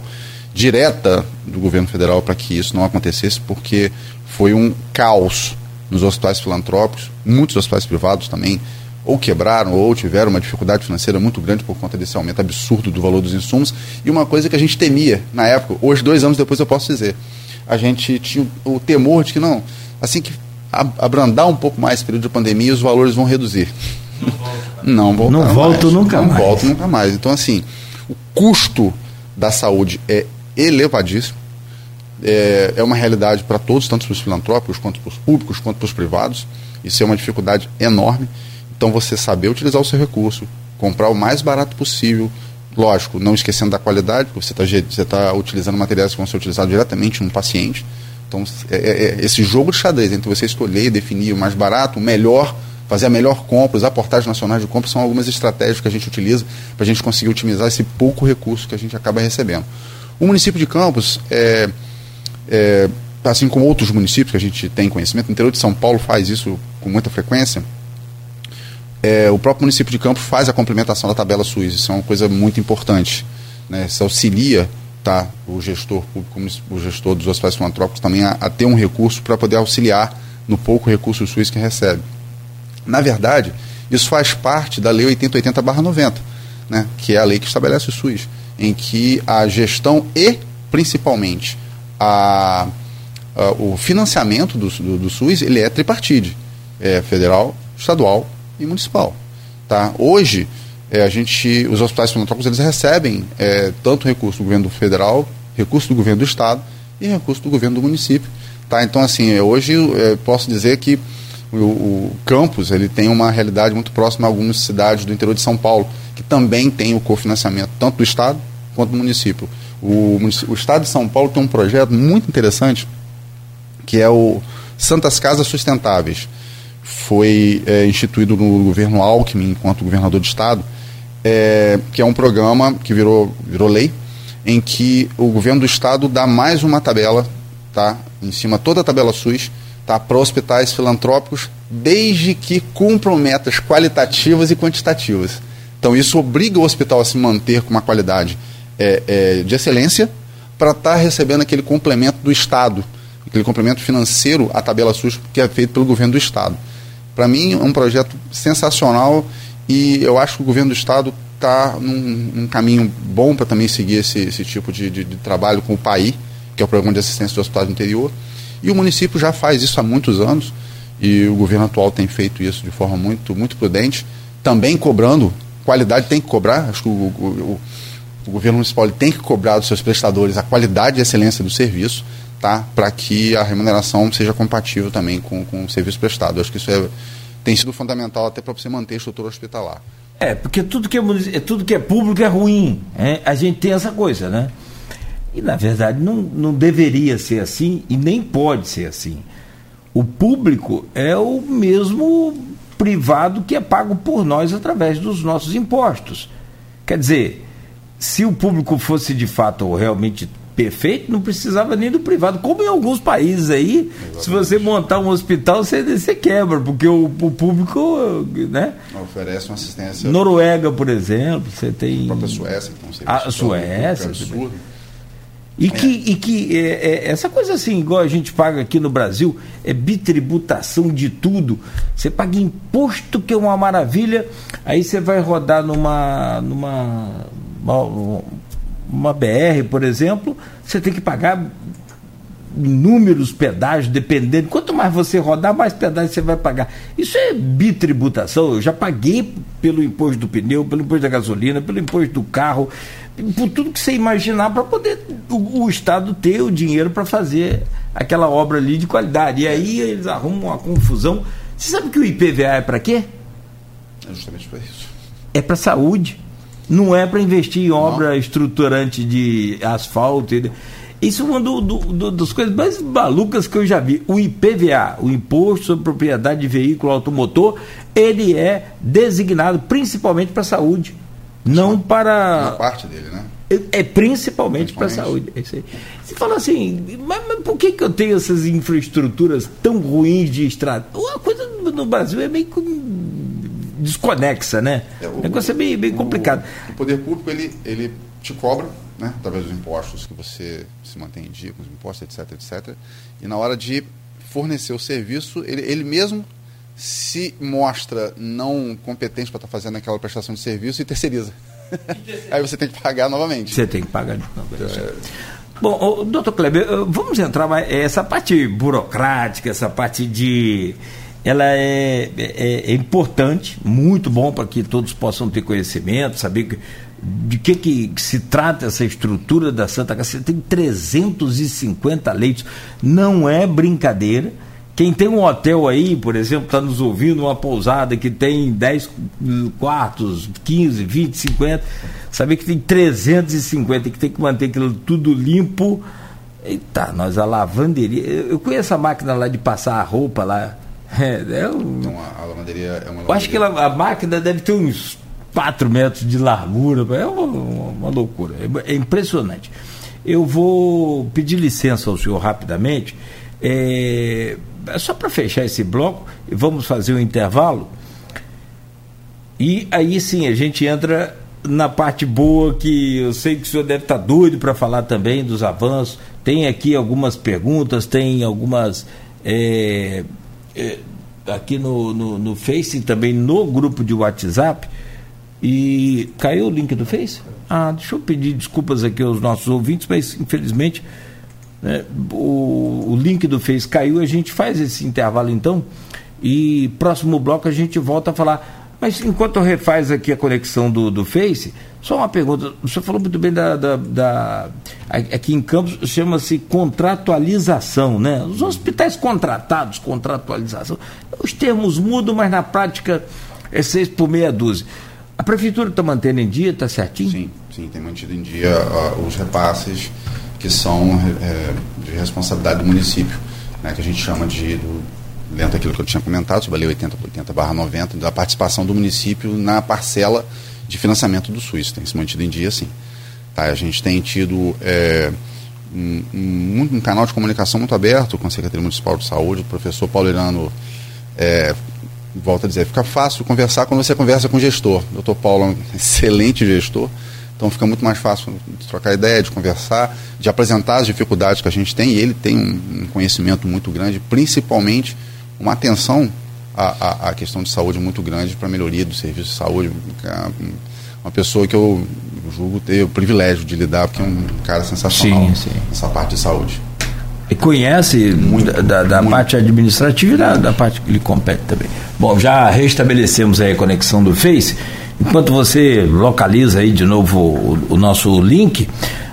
direta do governo federal para que isso não acontecesse, porque foi um caos nos hospitais filantrópicos, muitos hospitais privados também ou quebraram ou tiveram uma dificuldade financeira muito grande por conta desse aumento absurdo do valor dos insumos. E uma coisa que a gente temia na época, hoje, dois anos depois, eu posso dizer, a gente tinha o temor de que não, assim que abrandar um pouco mais esse período de pandemia, os valores vão reduzir. Não volta. Não, volta nunca não mais. Não volta nunca mais. Então, assim, o custo da saúde é elevadíssimo. É, é uma realidade para todos, tanto para os filantrópicos, quanto para os públicos, quanto para os privados. Isso é uma dificuldade enorme. Então, você saber utilizar o seu recurso, comprar o mais barato possível, lógico, não esquecendo da qualidade, porque você está tá utilizando materiais que vão ser utilizados diretamente no paciente. Então, é, é, é, esse jogo de xadrez entre você escolher definir o mais barato, o melhor, fazer a melhor compra, usar portais nacionais de compra, são algumas estratégias que a gente utiliza para a gente conseguir otimizar esse pouco recurso que a gente acaba recebendo. O município de Campos, é, é, assim como outros municípios que a gente tem conhecimento, o interior de São Paulo faz isso com muita frequência. É, o próprio município de Campos faz a complementação da tabela SUS, isso é uma coisa muito importante. Né? Isso auxilia tá, o gestor público, o gestor dos hospitais filantrópicos também a, a ter um recurso para poder auxiliar no pouco recurso SUS que recebe. Na verdade, isso faz parte da Lei 8080-90, né? que é a lei que estabelece o SUS em que a gestão e, principalmente, a, a o financiamento do, do, do, SUS ele é tripartite, é federal, estadual e municipal. Tá? Hoje, é, a gente, os hospitais filantrópicos eles recebem é, tanto recurso do governo federal, recurso do governo do estado e recurso do governo do município. Tá? Então, assim, é, hoje é, posso dizer que o, o, campus ele tem uma realidade muito próxima a algumas cidades do interior de São Paulo, que também tem o cofinanciamento tanto do Estado quanto do município. O, o Estado de São Paulo tem um projeto muito interessante, que é o Santas Casas Sustentáveis. Foi é, instituído no governo Alckmin, enquanto governador do Estado, é, que é um programa que virou, virou lei, em que o governo do Estado dá mais uma tabela, tá, em cima toda a tabela SUS, tá, para hospitais filantrópicos, desde que cumpram metas qualitativas e quantitativas. Então, isso obriga o hospital a se manter com uma qualidade é, é, de excelência para estar tá recebendo aquele complemento do Estado, aquele complemento financeiro à tabela SUS que é feito pelo governo do Estado. Para mim, é um projeto sensacional e eu acho que o governo do Estado está num, num, caminho bom para também seguir esse, esse tipo de, de, de, trabalho com o PAI, que é o Programa de Assistência do Hospital do Interior. E o município já faz isso há muitos anos. E o governo atual tem feito isso de forma muito, muito prudente, também cobrando, qualidade tem que cobrar, acho que o, o, o governo municipal tem que cobrar dos seus prestadores a qualidade e excelência do serviço, tá? para que a remuneração seja compatível também com, com o serviço prestado. acho que isso é, tem sido fundamental até para você manter a estrutura hospitalar. É, porque tudo que é, tudo que é público é ruim. É? A gente tem essa coisa, né? E na verdade não, não deveria ser assim e nem pode ser assim. O público é o mesmo privado que é pago por nós através dos nossos impostos. Quer dizer, se o público fosse de fato realmente perfeito, não precisava nem do privado. Como em alguns países aí, Exatamente. se você montar um hospital, você, você quebra, porque o, o público né? oferece uma assistência. Noruega, por exemplo, você tem. A própria Suécia, então, a Suécia. Absurdo. E que, é. e que é, é, essa coisa assim, igual a gente paga aqui no Brasil, é bitributação de tudo. Você paga imposto, que é uma maravilha, aí você vai rodar numa, numa uma, BR, por exemplo, você tem que pagar inúmeros pedágios, dependendo. Quanto mais você rodar, mais pedágio você vai pagar. Isso é bitributação. Eu já paguei pelo imposto do pneu, pelo imposto da gasolina, pelo imposto do carro, por tudo que você imaginar para poder o, o, Estado ter o dinheiro para fazer aquela obra ali de qualidade. E aí eles arrumam uma confusão. Você sabe que o IPVA é para quê? É justamente para isso. É para saúde. Não é para investir em obra Não. estruturante de asfalto. Isso é uma do, do, do, das coisas mais malucas que eu já vi. O IPVA, o Imposto sobre Propriedade de Veículo Automotor, ele é designado principalmente para a saúde. Não para. Uma parte dele, né? É, é principalmente, para a saúde. É Você fala assim, mas, mas, por que, que eu tenho essas infraestruturas tão ruins de estrada? Uma coisa no Brasil é meio desconexa, né? É, o negócio é bem, bem complicado. O, o, poder público, ele, ele te cobra, né? Através dos impostos que você se mantém em dia, com os impostos, etc, etc. E na hora de fornecer o serviço, ele, ele mesmo se mostra não competente para estar tá fazendo aquela prestação de serviço e terceiriza. Aí você tem que pagar novamente. Você tem que pagar de novo. É... Bom, doutor Kleber, vamos entrar mais. Essa parte burocrática, essa parte de. Ela é, é, é importante, muito bom para que todos possam ter conhecimento, saber que, de que, que se trata essa estrutura da Santa Casa. Tem 350 leitos, não é brincadeira quem tem um hotel aí, por exemplo, está nos ouvindo, uma pousada que tem 10 quartos, 15, 20, 50, saber que tem 350 e que tem que manter aquilo tudo limpo. Eita, nós a lavanderia. Eu conheço a máquina lá de passar a roupa lá. É, é um, então a, a lavanderia é uma lavanderia. Eu acho que ela, a máquina deve ter uns 4 metros de largura. É uma, uma, uma loucura. É, é impressionante. Eu vou pedir licença ao senhor rapidamente. É, é só para fechar esse bloco, vamos fazer um intervalo. E aí sim a gente entra na parte boa que eu sei que o senhor deve estar tá doido para falar também dos avanços. Tem aqui algumas perguntas, tem algumas. É, é, aqui no, no, no Face também no grupo de WhatsApp. E caiu o link do Face? Ah, deixa eu pedir desculpas aqui aos nossos ouvintes, mas infelizmente né? O, o link do Face caiu, a gente faz esse intervalo então. E próximo bloco a gente volta a falar. Mas enquanto refaz aqui a conexão do, do Face, só uma pergunta. O senhor falou muito bem da. da, da aqui em Campos chama-se contratualização, né? Os hospitais contratados, contratualização. Os termos mudam, mas na prática é seis por meia dúzia. A prefeitura está mantendo em dia, está certinho? Sim, sim, tem mantido em dia uh, os repasses que são é, de responsabilidade do município, né, que a gente chama de, do, dentro daquilo que eu tinha comentado, sobre a Lei 80 80 90, da participação do município na parcela de financiamento do SUS. Tem se mantido em dia, sim. Tá, a gente tem tido é, um, um, um, canal de comunicação muito aberto com a Secretaria Municipal de Saúde, o professor Paulo Irano é, volta a dizer, fica fácil conversar quando você conversa com o gestor. O doutor Paulo é um excelente gestor, então fica muito mais fácil de trocar ideia, de conversar, de apresentar as dificuldades que a gente tem. E ele tem um conhecimento muito grande, principalmente uma atenção à, à, à questão de saúde muito grande para a melhoria do serviço de saúde. É uma pessoa que eu julgo ter o privilégio de lidar, porque é um cara sensacional sim, sim. nessa parte de saúde. conhece muito, da, da muito. parte administrativa e da, da parte que lhe compete também. Bom, já restabelecemos aí a conexão do Face. Enquanto você localiza aí de novo o, o nosso link,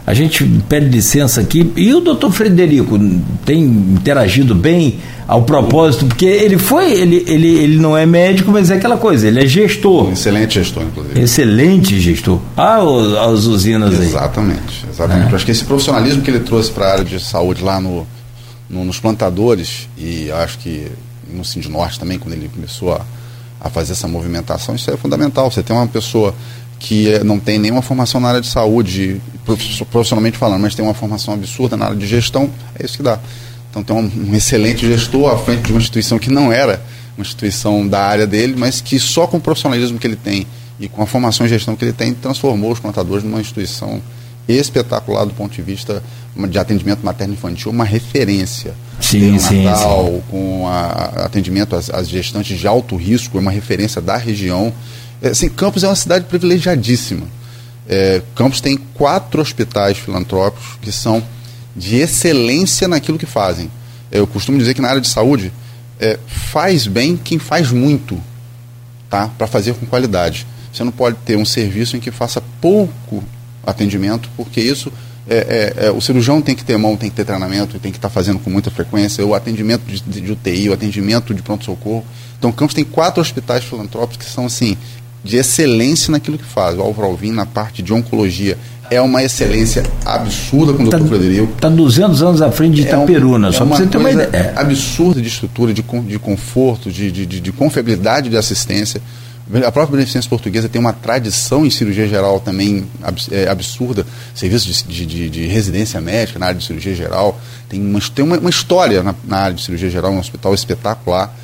a gente pede licença aqui. E o doutor Frederico tem interagido bem ao propósito, porque ele foi, ele, ele, ele não é médico, mas é aquela coisa, ele é gestor. Um excelente gestor, inclusive. Excelente gestor. Ah, as usinas aí. Exatamente, exatamente. É. Acho que esse profissionalismo que ele trouxe para a área de saúde lá no, no, nos plantadores, e acho que no Norte também, quando ele começou a, a fazer essa movimentação, isso é fundamental. Você tem uma pessoa que é, não tem nenhuma formação na área de saúde, profissionalmente falando, mas tem uma formação absurda na área de gestão, é isso que dá. Então tem um, um excelente gestor à frente de uma instituição que não era uma instituição da área dele, mas que só com o profissionalismo que ele tem e com a formação em gestão que ele tem, transformou os plantadores numa instituição espetacular do ponto de vista de atendimento materno-infantil, uma referência. Sim, sim, Natal, sim. Com a, atendimento às, às gestantes de alto risco, é uma referência da região. Assim, Campos é uma cidade privilegiadíssima. É, Campos tem quatro hospitais filantrópicos que são de excelência naquilo que fazem. Eu costumo dizer que na área de saúde é, faz bem quem faz muito, tá? Para fazer com qualidade. Você não pode ter um serviço em que faça pouco atendimento, porque isso é, é, é, o cirurgião tem que ter mão, tem que ter treinamento, tem que estar tá fazendo com muita frequência, o atendimento de, de UTI, o atendimento de pronto-socorro. Então, Campos tem quatro hospitais filantrópicos que são, assim, de excelência naquilo que faz. O Álvaro Alvim, na parte de oncologia, é uma excelência absurda com o tá, Dr. Frederico. Está 200 anos à frente de Itaperuna, é um, só é para você ter uma ideia. É. absurda de estrutura, de, de conforto, de, de, de, de confiabilidade de assistência. A própria Beneficência Portuguesa tem uma tradição em cirurgia geral também é, absurda, serviços de, de, de, residência médica na área de cirurgia geral, tem uma, tem uma, uma história na, na, área de cirurgia geral, um hospital espetacular.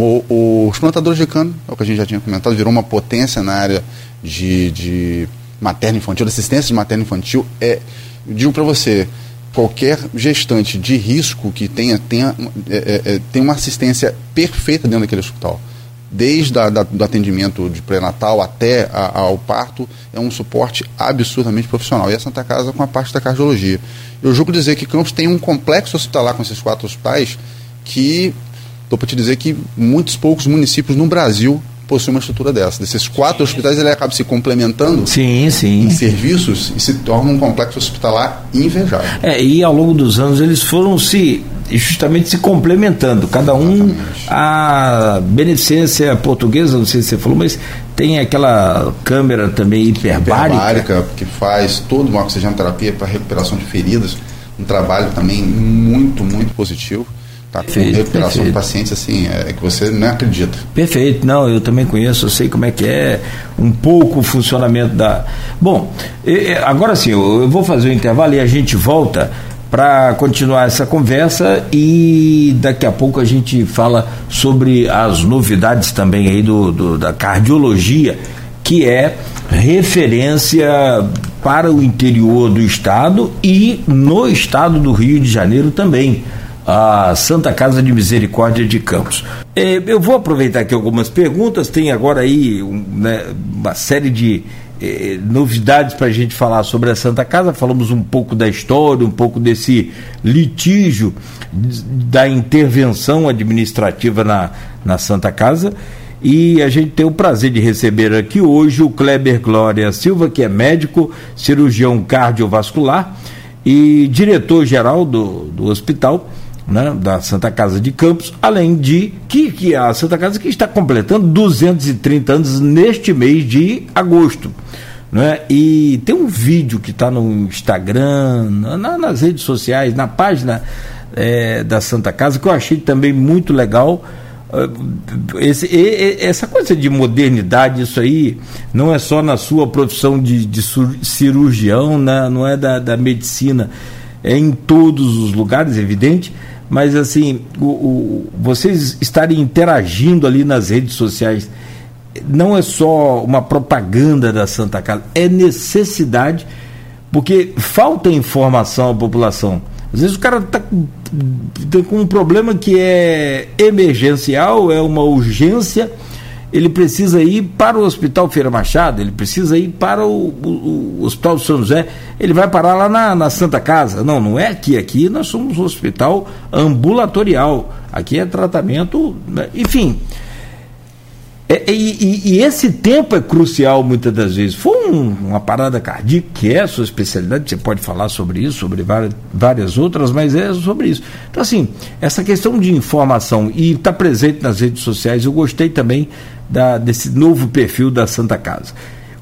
O, o, os plantadores de cano, é o que a gente já tinha comentado, virou uma potência na área de, de materno-infantil, assistência de materno-infantil. É, digo para você, qualquer gestante de risco que tenha, tenha, é, é, é, tem uma assistência perfeita dentro daquele hospital desde a, da, do atendimento de pré-natal até a, ao parto, é um suporte absurdamente profissional. E a Santa Casa com a parte da cardiologia. Eu julgo dizer que Campos tem um complexo hospitalar com esses quatro hospitais que, estou para te dizer que muitos poucos municípios no Brasil possui uma estrutura dessa. Desses quatro hospitais, ele acaba se complementando sim, sim. em serviços e se torna um complexo hospitalar invejável. É, e ao longo dos anos eles foram se justamente se complementando, cada um a beneficência portuguesa, não sei se você falou, mas tem aquela câmera também hiperbárica, hiperbárica que faz toda uma oxigenoterapia para recuperação de feridas, um trabalho também muito, muito positivo. Tá perfeito, recuperação perfeito. de pacientes assim, é que você não acredita. Perfeito, não, eu também conheço, eu sei como é que é um pouco o funcionamento da. Bom, agora sim, eu vou fazer o um intervalo e a gente volta para continuar essa conversa e daqui a pouco a gente fala sobre as novidades também aí do, do da cardiologia, que é referência para o interior do estado e no estado do Rio de Janeiro também a Santa Casa de Misericórdia de Campos. É, eu vou aproveitar aqui algumas perguntas, tem agora aí né, uma série de eh, novidades para a gente falar sobre a Santa Casa. Falamos um pouco da história, um pouco desse litígio da intervenção administrativa na, na Santa Casa. E a gente tem o prazer de receber aqui hoje o Kleber Glória Silva, que é médico, cirurgião cardiovascular e diretor-geral do, do hospital né, da Santa Casa de Campos, além de que, que a Santa Casa que está completando 230 anos neste mês de agosto. Né? E tem um vídeo que está no Instagram, na, nas redes sociais, na página é, da Santa Casa, que eu achei também muito legal. Ah, esse, essa coisa de modernidade, isso aí não é só na sua profissão de, de cirurgião, né? não é da, da medicina, é em todos os lugares, evidente, mas assim, o, o, vocês estarem interagindo ali nas redes sociais não é só uma propaganda da Santa Casa, é necessidade, porque falta informação à população. Às vezes o cara está com um problema que é emergencial, é uma urgência, ele precisa ir para o Hospital Feira Machado, ele precisa ir para o, o, o Hospital São José, ele vai parar lá na, na, Santa Casa. Não, não é aqui. Aqui nós somos um hospital ambulatorial. Aqui é tratamento. Né? Enfim. É, é, e, e, esse tempo é crucial muitas das vezes. Foi um, uma parada cardíaca, que é a sua especialidade, você pode falar sobre isso, sobre várias, várias outras, mas é sobre isso. Então, assim, essa questão de informação e estar tá presente nas redes sociais, eu gostei também da, desse novo perfil da Santa Casa.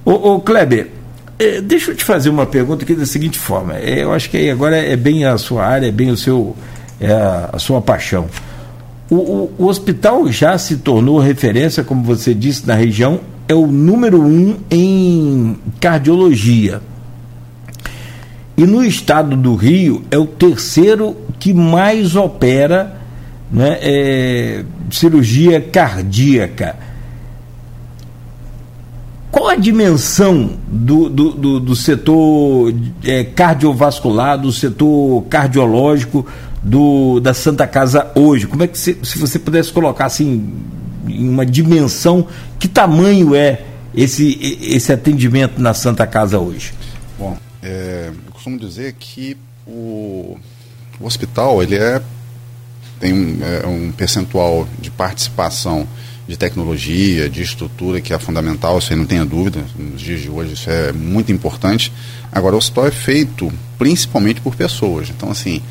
Ô, ô Kleber, é, deixa eu te fazer uma pergunta aqui da seguinte forma. É, eu acho que agora é bem a sua área, é bem o seu, é a, a sua paixão. O, o, o, hospital já se tornou referência, como você disse, na região, é o número um em cardiologia. E no estado do Rio é o terceiro que mais opera né, é, cirurgia cardíaca. Qual a dimensão do, do, do, do setor é, cardiovascular, do setor cardiológico? do, da Santa Casa hoje? Como é que se, se você pudesse colocar assim em uma dimensão, que tamanho é esse, esse atendimento na Santa Casa hoje? Bom, é, eu costumo dizer que o, o hospital ele é tem um, é, um percentual de participação de tecnologia, de estrutura que é fundamental, isso aí não tenha dúvida, nos dias de hoje isso é muito importante. Agora, o hospital é feito principalmente por pessoas, então assim,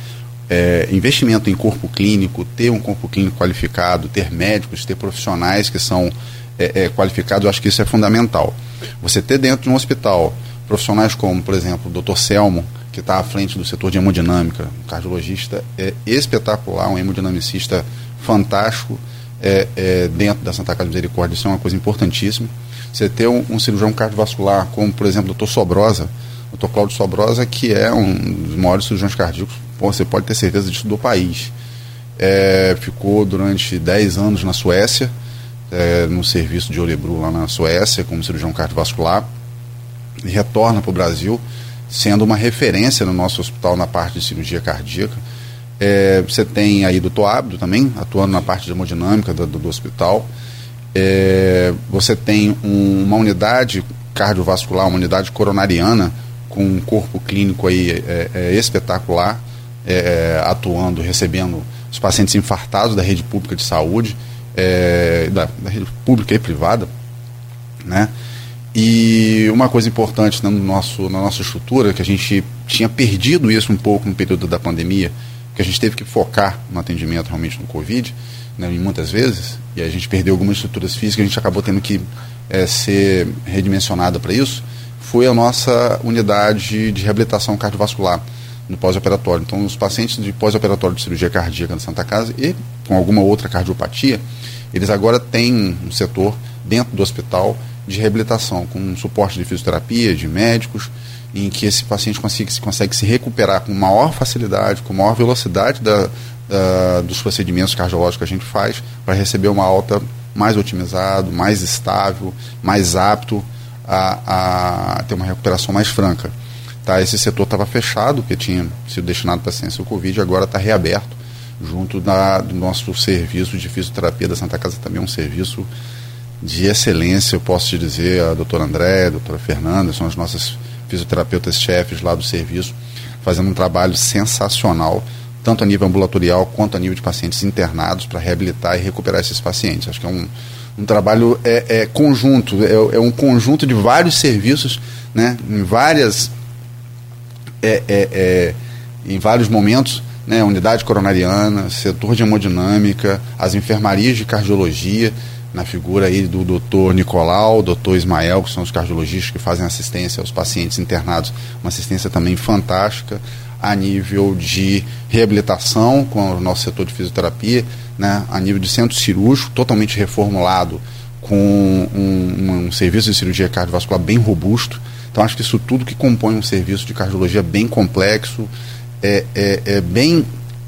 é, investimento em corpo clínico, ter um corpo clínico qualificado, ter médicos, ter profissionais que são é, é, qualificados, eu acho que isso é fundamental. Você ter dentro de um hospital profissionais como, por exemplo, o Dr. Selmo, que está à frente do setor de hemodinâmica, um cardiologista é espetacular, um hemodinamicista fantástico é, é, dentro da Santa Casa de Misericórdia, isso é uma coisa importantíssima. Você ter um, um cirurgião cardiovascular, como, por exemplo, o Dr. Sobrosa, o Dr. Cláudio Sobrosa, que é um dos maiores cirurgiões cardíacos você pode ter certeza disso do país. É, ficou durante 10 anos na Suécia, é, no serviço de Olebru lá na Suécia, como cirurgião cardiovascular, e retorna para o Brasil, sendo uma referência no nosso hospital na parte de cirurgia cardíaca. É, você tem aí o doutor Ábido também, atuando na parte de hemodinâmica do, do, do hospital. É, você tem um, uma unidade cardiovascular, uma unidade coronariana, com um corpo clínico aí é, é espetacular é, atuando, recebendo os pacientes infartados da rede pública de saúde, é, da, da, rede pública e privada, né? E uma coisa importante né, no nosso, na nossa estrutura, que a gente tinha perdido isso um pouco no período da pandemia, que a gente teve que focar no atendimento realmente no Covid, né, muitas vezes, e a gente perdeu algumas estruturas físicas, a gente acabou tendo que é, ser redimensionada para isso, foi a nossa unidade de reabilitação cardiovascular no pós-operatório. Então, os pacientes de pós-operatório de cirurgia cardíaca na Santa Casa e com alguma outra cardiopatia, eles agora têm um setor dentro do hospital de reabilitação, com um suporte de fisioterapia, de médicos, em que esse paciente consegue, consegue se recuperar com maior facilidade, com maior velocidade da, da, dos procedimentos cardiológicos que a gente faz, para receber uma alta mais otimizado, mais estável, mais apto a, a ter uma recuperação mais franca. Tá, esse setor estava fechado, que tinha sido destinado para a ciência do Covid, agora está reaberto, junto da, do nosso serviço de fisioterapia da Santa Casa, também é um serviço de excelência, eu posso te dizer, a doutora André, a doutora Fernanda, são as nossas fisioterapeutas chefes lá do serviço, fazendo um trabalho sensacional, tanto a nível ambulatorial quanto a nível de pacientes internados, para reabilitar e recuperar esses pacientes. Acho que é um, um trabalho é, é conjunto, é, é um conjunto de vários serviços, né, em várias é, é, é, em vários momentos, né, unidade coronariana, setor de hemodinâmica, as enfermarias de cardiologia, na figura aí do doutor Nicolau, doutor Ismael, que são os cardiologistas que fazem assistência aos pacientes internados, uma assistência também fantástica a nível de reabilitação com o nosso setor de fisioterapia, né, a nível de centro cirúrgico totalmente reformulado com um, um serviço de cirurgia cardiovascular bem robusto, então acho que isso tudo que compõe um serviço de cardiologia bem complexo, é, é, é bem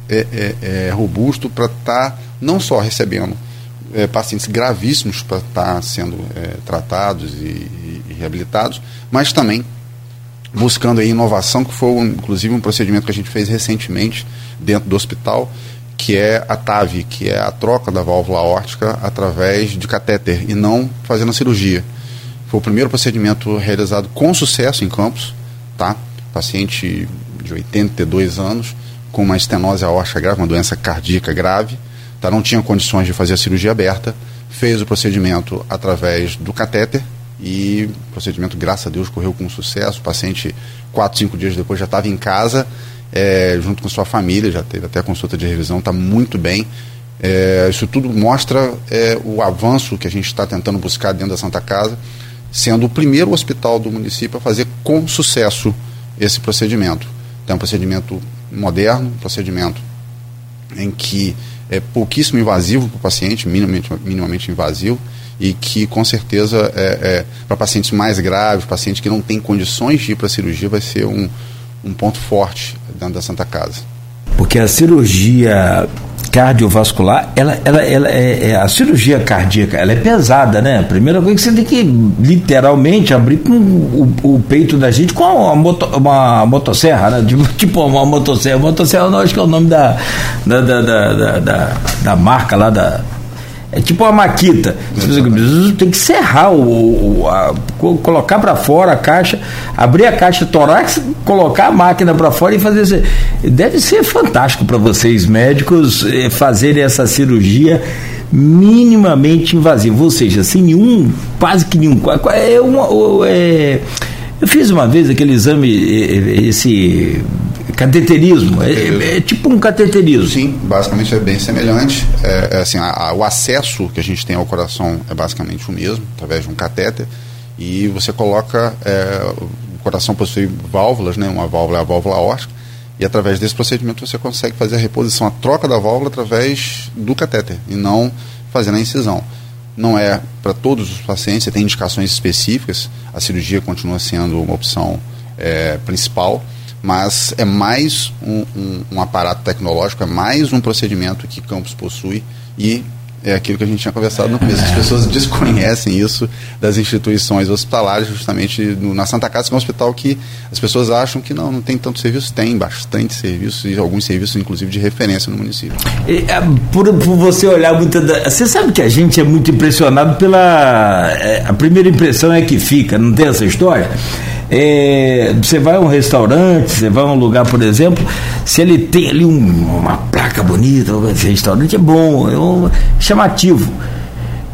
é, é, é robusto para estar tá não só recebendo é, pacientes gravíssimos para estar tá sendo é, tratados e, e, reabilitados, mas também buscando a inovação, que foi inclusive um procedimento que a gente fez recentemente dentro do hospital, que é a TAV, que é a troca da válvula aórtica através de catéter e não fazendo a cirurgia. Foi o primeiro procedimento realizado com sucesso em Campos, tá? Paciente de 82 anos com uma estenose aórtica grave, uma doença cardíaca grave, tá? Não tinha condições de fazer a cirurgia aberta, fez o procedimento através do catéter e o procedimento, graças a Deus, correu com sucesso. O paciente, quatro, cinco dias depois, já estava em casa, é, junto com sua família, já teve até consulta de revisão, está muito bem. É, isso tudo mostra é, o avanço que a gente está tentando buscar dentro da Santa Casa, sendo o primeiro hospital do município a fazer com sucesso esse procedimento. Então, é um procedimento moderno, um procedimento em que é pouquíssimo invasivo para o paciente, minimamente, minimamente invasivo, e que com certeza é, é para pacientes mais graves, pacientes que não têm condições de ir para a cirurgia, vai ser um, um ponto forte dentro da Santa Casa. Porque a cirurgia cardiovascular, ela, ela, ela é, é, a cirurgia cardíaca, ela é pesada, né? A primeira coisa que você tem que literalmente abrir o, o peito da gente com uma, moto, uma motosserra, né? Tipo, tipo uma motosserra. Motosserra não acho que é o nome da, da, da, da, da, da marca lá da é tipo uma maquita. Tem que serrar o, o a, colocar para fora a caixa, abrir a caixa torácica, colocar a máquina para fora e fazer isso. Deve ser fantástico para vocês médicos eh, fazerem essa cirurgia minimamente invasiva, ou seja, sem nenhum, quase que nenhum. É uma, é, eu fiz uma vez aquele exame, esse cateterismo, é, é, é, tipo um cateterismo. Sim, basicamente é bem semelhante. É, é assim, a, a, o acesso que a gente tem ao coração é basicamente o mesmo, através de um catéter, e você coloca, é, o coração possui válvulas, né, uma válvula é a válvula aórtica, e através desse procedimento você consegue fazer a reposição, a troca da válvula através do catéter, e não fazendo a incisão não é para todos os pacientes, você tem indicações específicas, a cirurgia continua sendo uma opção é, principal, mas é mais um, um, um, aparato tecnológico, é mais um procedimento que Campos possui e é aquilo que a gente tinha conversado no começo. As pessoas desconhecem isso das instituições hospitalares, justamente no, na Santa Casa, que é um hospital que as pessoas acham que não, não tem tanto serviço. Tem bastante serviço e alguns serviços, inclusive, de referência no município. E, é, por, por, você olhar muito. Da, você sabe que a gente é muito impressionado pela. É, a primeira impressão é que fica, não tem essa história? É, você vai a um restaurante, você vai a um lugar, por exemplo, se ele tem ali um, uma placa bonita, esse restaurante é bom, é um, chamativo.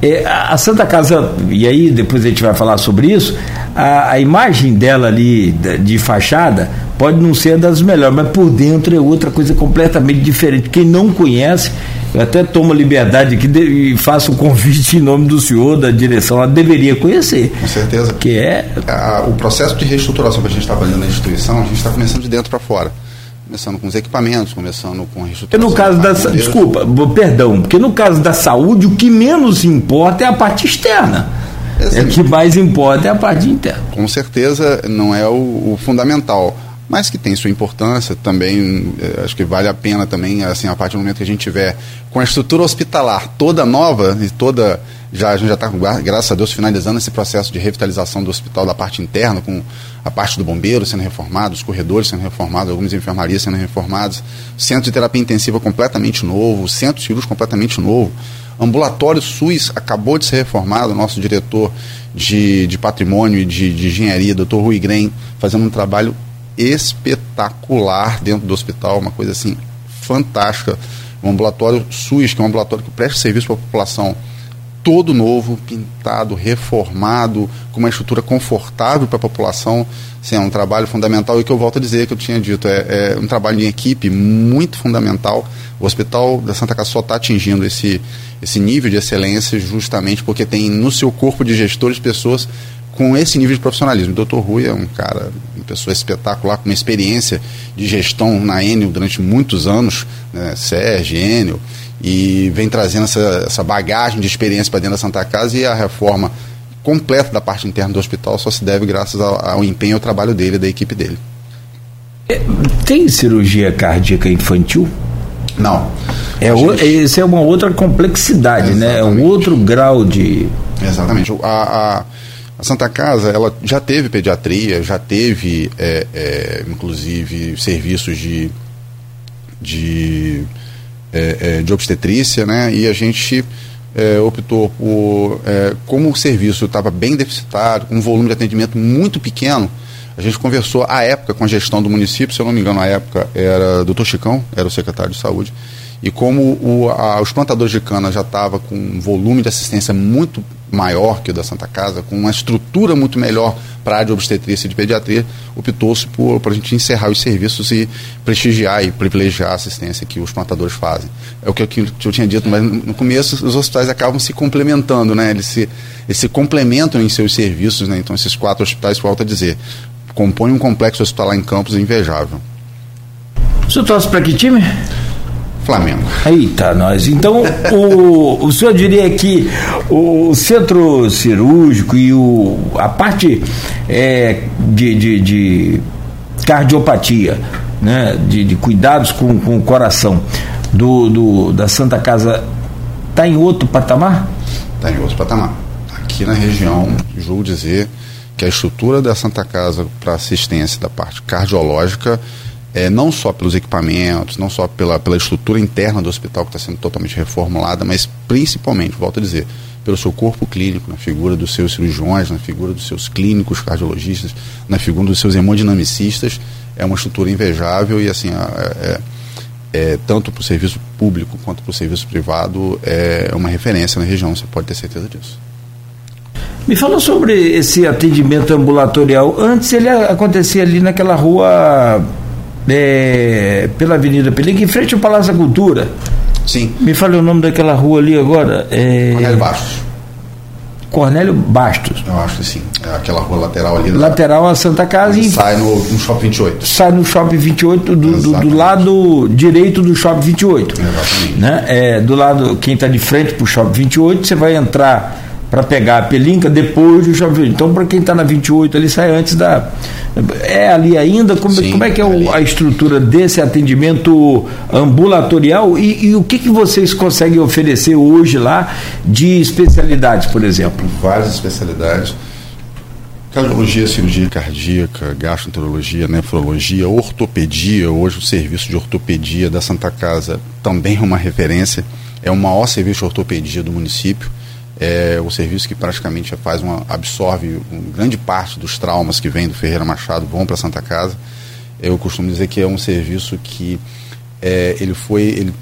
É, a Santa Casa, e aí depois a gente vai falar sobre isso, a, a imagem dela ali de, de fachada pode não ser das melhores, mas por dentro é outra coisa completamente diferente. Quem não conhece, eu até tomo liberdade aqui e faço um convite em nome do senhor, da direção, ela deveria conhecer. Com certeza. Que é. A, o processo de reestruturação que a gente está fazendo na instituição, a gente está começando de dentro para fora. Começando com os equipamentos, começando com a reestruturação. no caso da. Desculpa, perdão, porque no caso da saúde, o que menos importa é a parte externa. É, é o que mais importa é a parte interna. Com certeza não é o, o fundamental mas que tem sua importância também. Eh, acho que vale a pena também, assim, a partir do momento que a gente tiver com a estrutura hospitalar toda nova e toda. Já, a gente já está, graças a Deus, finalizando esse processo de revitalização do hospital da parte interna, com a parte do bombeiro sendo reformado, os corredores sendo reformados, algumas enfermarias sendo reformadas, centro de terapia intensiva completamente novo, centro cirúrgico completamente novo, ambulatório SUS acabou de ser reformado, nosso diretor de, de patrimônio e de, de engenharia, doutor Rui Grem, fazendo um trabalho espetacular dentro do hospital, uma coisa assim fantástica. Um ambulatório SUS, que é um ambulatório que presta serviço para a população todo novo, pintado, reformado, com uma estrutura confortável para a população. Assim, é um trabalho fundamental e que eu volto a dizer que eu tinha dito, é, é um trabalho em equipe muito fundamental. O Hospital da Santa Casa só está atingindo esse, esse nível de excelência justamente porque tem no seu corpo de gestores pessoas com esse nível de profissionalismo. O Dr. Rui é um cara, uma pessoa espetacular, com uma experiência de gestão na Enel durante muitos anos, né, Sérgio, Enel, e vem trazendo essa, essa bagagem de experiência para dentro da Santa Casa e a reforma completa da parte interna do hospital só se deve graças ao, ao empenho e ao trabalho dele, da equipe dele. É, tem cirurgia cardíaca infantil? Não. É, gente... Isso é uma outra complexidade, Exatamente. né? É um outro grau de. Exatamente. A, a a Santa Casa ela já teve pediatria, já teve é, é, inclusive serviços de, de é, é, de obstetrícia, né? E a gente é, optou por, é, como o serviço estava bem deficitário, com um volume de atendimento muito pequeno, a gente conversou à época com a gestão do município, se eu não me engano, na época era doutor Chicão, era o secretário de saúde, e como o, a, os plantadores de cana já estavam com um volume de assistência muito maior que o da Santa Casa, com uma estrutura muito melhor para a área de obstetrícia e de pediatria, optou-se por, por a gente encerrar os serviços e prestigiar e privilegiar a assistência que os plantadores fazem. É o que eu, que eu tinha dito, mas no começo os hospitais acabam se complementando, né? Eles se, eles se complementam em seus serviços, né? Então esses quatro hospitais, volto a dizer, compõem um complexo hospitalar em Campos invejável. Senhor torce para que time? Flamengo. Eita, nós. Então, o, o senhor diria que o centro cirúrgico e o, a parte é, de, de, de, cardiopatia, né, de, de cuidados com, com o coração do, do, da Santa Casa está em outro patamar? Está em outro patamar. Aqui na região, julgo dizer que a estrutura da Santa Casa para assistência da parte cardiológica é, não só pelos equipamentos, não só pela, pela estrutura interna do hospital que está sendo totalmente reformulada, mas principalmente, volto a dizer, pelo seu corpo clínico, na figura dos seus cirurgiões, na figura dos seus clínicos cardiologistas, na figura dos seus hemodinamicistas, é uma estrutura invejável e assim é, é, tanto para o serviço público quanto para o serviço privado é uma referência na região, você pode ter certeza disso. Me fala sobre esse atendimento ambulatorial. Antes ele acontecia ali naquela rua é, pela Avenida Pelinca, em frente ao Palácio da Cultura. Sim. Me fale o nome daquela rua ali agora. É... Cornélio Bastos. Cornélio Bastos. Eu acho que sim. É aquela rua lateral ali. Lateral a Santa Casa e. Sai no, no Shopping 28. Sai no Shopping 28, do, do, do, lado direito do Shopping 28. Exatamente. Né? É, do lado, quem está de frente para o Shopping 28, você vai entrar para pegar a pelinca depois do 28. Então, para quem está na 28, ele sai antes da é ali ainda? Como, Sim, como é que é o, a estrutura desse atendimento ambulatorial e, e, o que, que vocês conseguem oferecer hoje lá de especialidades, por exemplo? Várias especialidades. Cardiologia, cirurgia cardíaca, gastroenterologia, nefrologia, ortopedia. Hoje o serviço de ortopedia da Santa Casa também é uma referência. É o maior serviço de ortopedia do município é o serviço que praticamente faz uma absorve um, grande parte dos traumas que vêm do Ferreira Machado vão para Santa Casa. Eu costumo dizer que é um serviço que é, ele foi ele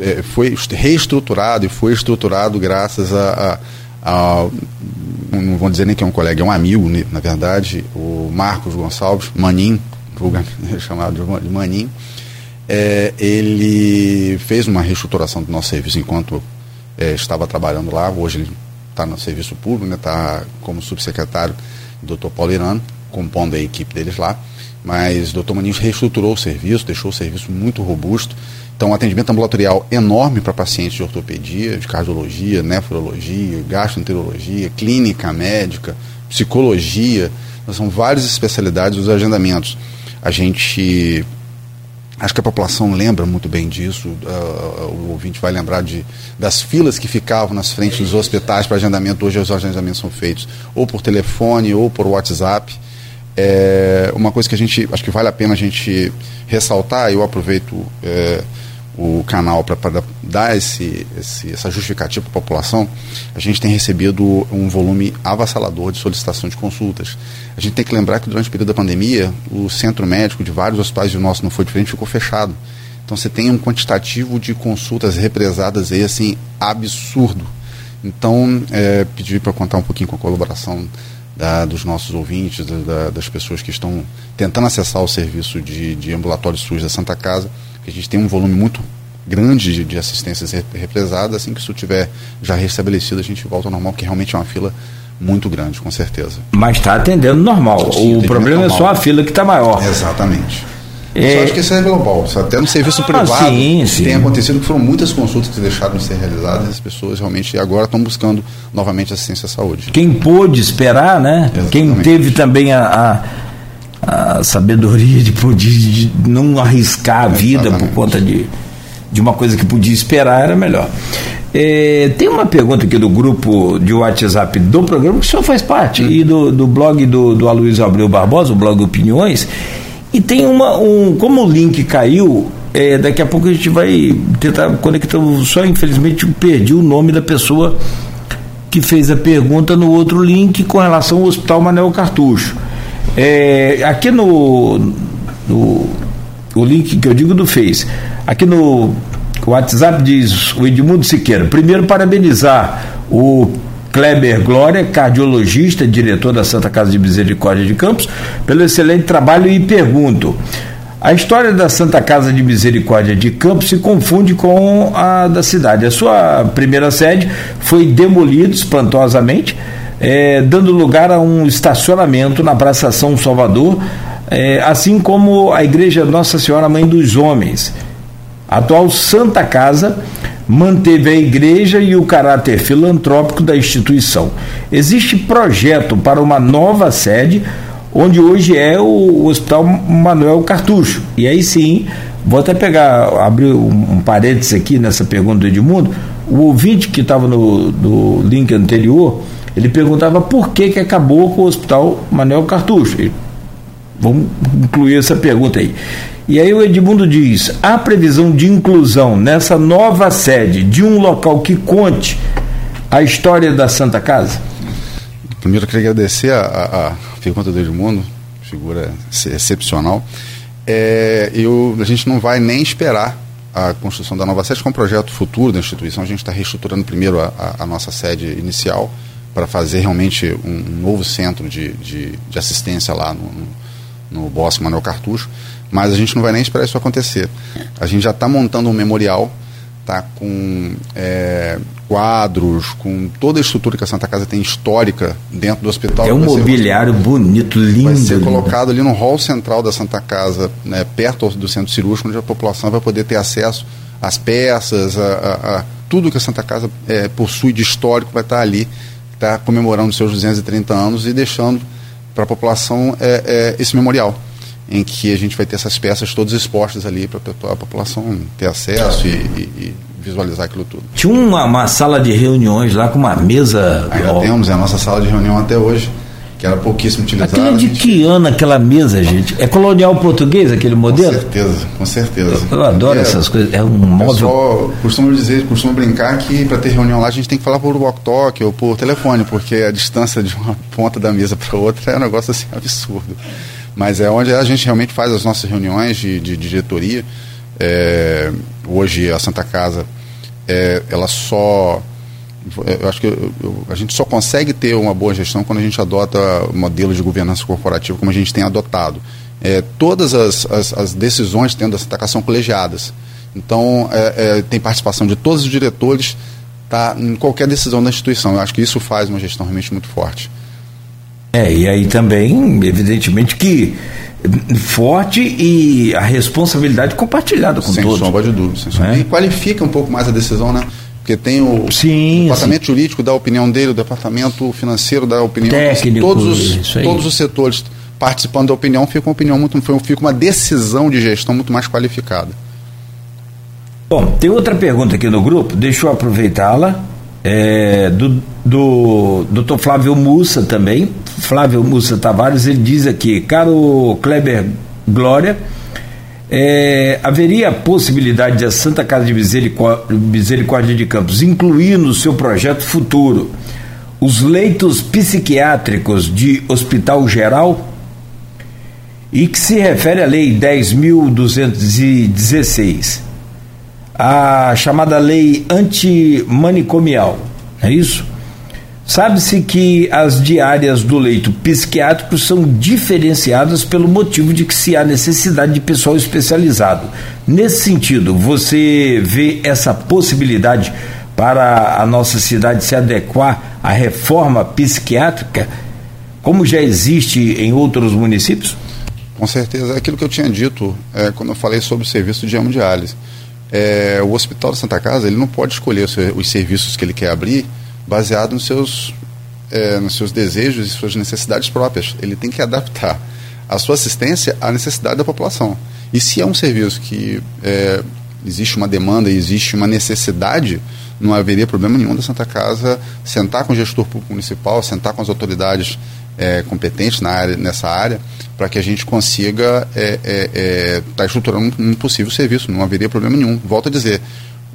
é, foi reestruturado e foi estruturado graças a, a, a, não vou dizer nem que é um colega, é um amigo, né, na verdade, o Marcos Gonçalves, Manin, chamado de Manin, é, ele fez uma reestruturação do nosso serviço enquanto é, estava trabalhando lá, hoje ele está no serviço público, está né, como subsecretário do Dr. Paulo Irano, compondo a equipe deles lá, mas o Dr. Maninho reestruturou o serviço, deixou o serviço muito robusto, então um atendimento ambulatorial enorme para pacientes de ortopedia, de cardiologia, nefrologia, gastroenterologia, clínica médica, psicologia, são várias especialidades os agendamentos. A gente Acho que a população lembra muito bem disso. Uh, o ouvinte vai lembrar de, das filas que ficavam nas frentes dos hospitais para agendamento. Hoje os agendamentos são feitos ou por telefone ou por WhatsApp. É uma coisa que a gente acho que vale a pena a gente ressaltar. Eu aproveito é, o canal para dar esse, esse, essa justificativa para a população, a gente tem recebido um volume avassalador de solicitação de consultas. A gente tem que lembrar que durante o período da pandemia, o centro médico de vários hospitais, e o nosso não foi diferente, ficou fechado. Então você tem um quantitativo de consultas represadas aí, assim, absurdo. Então, é, pedir para contar um pouquinho com a colaboração da, dos nossos ouvintes, da, das pessoas que estão tentando acessar o serviço de, de ambulatório SUS da Santa Casa, que a gente tem um volume muito grande de, de assistências represadas. Assim que isso estiver já restabelecido, a gente volta ao normal, que realmente é uma fila muito grande, com certeza. Mas está atendendo normal. Sim, o problema normal. é só a fila que está maior. Exatamente. É... Eu acho que isso é global. Até no serviço ah, privado sim, sim. tem acontecido que foram muitas consultas que deixaram de ser realizadas e as pessoas realmente agora estão buscando novamente assistência à saúde. Quem pôde esperar, né? Exatamente. Quem teve também a, a, a sabedoria de, poder, de não arriscar a vida Exatamente. por conta de, de uma coisa que podia esperar era melhor. É, tem uma pergunta aqui do grupo de WhatsApp do programa, que o senhor faz parte, hum. e do, do blog do, do Aloysio Abreu Barbosa, o blog Opiniões, e tem uma. Um, como o link caiu, é, daqui a pouco a gente vai tentar conectar. Só infelizmente perdi o nome da pessoa que fez a pergunta no outro link com relação ao Hospital Manuel Cartucho. É, aqui no, no o link que eu digo do Face, aqui no WhatsApp diz o Edmundo Siqueira. Primeiro, parabenizar o Kleber Glória, cardiologista, diretor da Santa Casa de Misericórdia de Campos, pelo excelente trabalho e pergunto. A história da Santa Casa de Misericórdia de Campos se confunde com a da cidade. A sua primeira sede foi demolida espantosamente, é, dando lugar a um estacionamento na Praça São Salvador, é, assim como a Igreja Nossa Senhora Mãe dos Homens. A atual Santa Casa manteve a igreja e o caráter filantrópico da instituição. Existe projeto para uma nova sede, onde hoje é o Hospital Manuel Cartucho. E aí sim, vou até pegar, abrir um, parênteses aqui nessa pergunta do Edmundo. O ouvinte que estava no, no link anterior, ele perguntava por que, que acabou com o Hospital Manuel Cartucho. Vamos incluir essa pergunta aí. E aí o Edmundo diz: há previsão de inclusão nessa nova sede de um local que conte a história da Santa Casa? Primeiro eu queria agradecer a, a pergunta do Edmundo, figura excepcional. É, eu, a gente não vai nem esperar a construção da nova sede, com é um projeto futuro da instituição. A gente está reestruturando primeiro a, a, a, nossa sede inicial para fazer realmente um, um novo centro de, de, de, assistência lá no, no, no Bosque Manuel Cartucho. Mas a gente não vai nem esperar isso acontecer. A gente já está montando um memorial, tá com é, quadros, com toda a estrutura que a Santa Casa tem histórica dentro do hospital. É um mobiliário ser, bonito, lindo. Vai ser lindo. colocado ali no hall central da Santa Casa, né, perto do centro cirúrgico, onde a população vai poder ter acesso às peças, a, a, a tudo que a Santa Casa é, possui de histórico vai estar ali, está comemorando seus 230 anos e deixando para a população é, é, esse memorial em que a gente vai ter essas peças todas expostas ali para a população ter acesso e, e, e, visualizar aquilo tudo. Tinha uma, uma, sala de reuniões lá com uma mesa. Ainda ó. temos, é a nossa sala de reunião até hoje, que era pouquíssimo utilizada. Aquilo é de que ano aquela mesa, gente? É colonial português aquele modelo? Com certeza, com certeza. Eu, eu adoro é, essas coisas. É um móvel. Pessoal costuma dizer, costuma brincar que para ter reunião lá a gente tem que falar por walk-talk ou por telefone, porque a distância de uma ponta da mesa para outra é um negócio assim absurdo mas é onde a gente realmente faz as nossas reuniões de, de, de diretoria. É, hoje a Santa Casa, é, ela só. Eu acho que eu, eu, a gente só consegue ter uma boa gestão quando a gente adota o modelo de governança corporativa como a gente tem adotado. É, todas as, as, as, decisões dentro da Santa Casa são colegiadas. Então, é, é, tem participação de todos os diretores tá, em qualquer decisão da instituição. Eu acho que isso faz uma gestão realmente muito forte. É, e aí também, evidentemente, que forte e a responsabilidade compartilhada com sem todos. Sombra de dúvida, sem sombra. É? E qualifica um pouco mais a decisão, né? Porque tem o, sim, departamento sim. jurídico dá a opinião dele, o departamento financeiro dá a opinião. Técnico, todos os, todos os setores participando da opinião, fica uma opinião muito, fica uma decisão de gestão muito mais qualificada. Bom, tem outra pergunta aqui no grupo, deixa eu aproveitá-la. É, do, do Dr. Flávio Mussa também, Flávio Mussa Tavares, ele diz aqui, caro Kleber Glória, é, haveria a possibilidade de a Santa Casa de Misericórdia, de Campos incluir no seu projeto futuro os leitos psiquiátricos de hospital geral e que se refere à Lei 10.216, a chamada Lei Antimanicomial, é isso? Sabe-se que as diárias do leito psiquiátrico são diferenciadas pelo motivo de que se há necessidade de pessoal especializado. Nesse sentido, você vê essa possibilidade para a nossa cidade se adequar à reforma psiquiátrica, como já existe em outros municípios? Com certeza, aquilo que eu tinha dito é, quando eu falei sobre o serviço de hemodiálise. É, o Hospital da Santa Casa ele não pode escolher os serviços que ele quer abrir baseado nos seus, é, nos seus desejos e suas necessidades próprias. Ele tem que adaptar a sua assistência à necessidade da população. E se é um serviço que é, existe uma demanda e existe uma necessidade, não haveria problema nenhum da Santa Casa sentar com o gestor público municipal, sentar com as autoridades é, competentes na área, nessa área para que a gente consiga estar é, é, é, tá estruturando um, um, possível serviço, não haveria problema nenhum. Volto a dizer,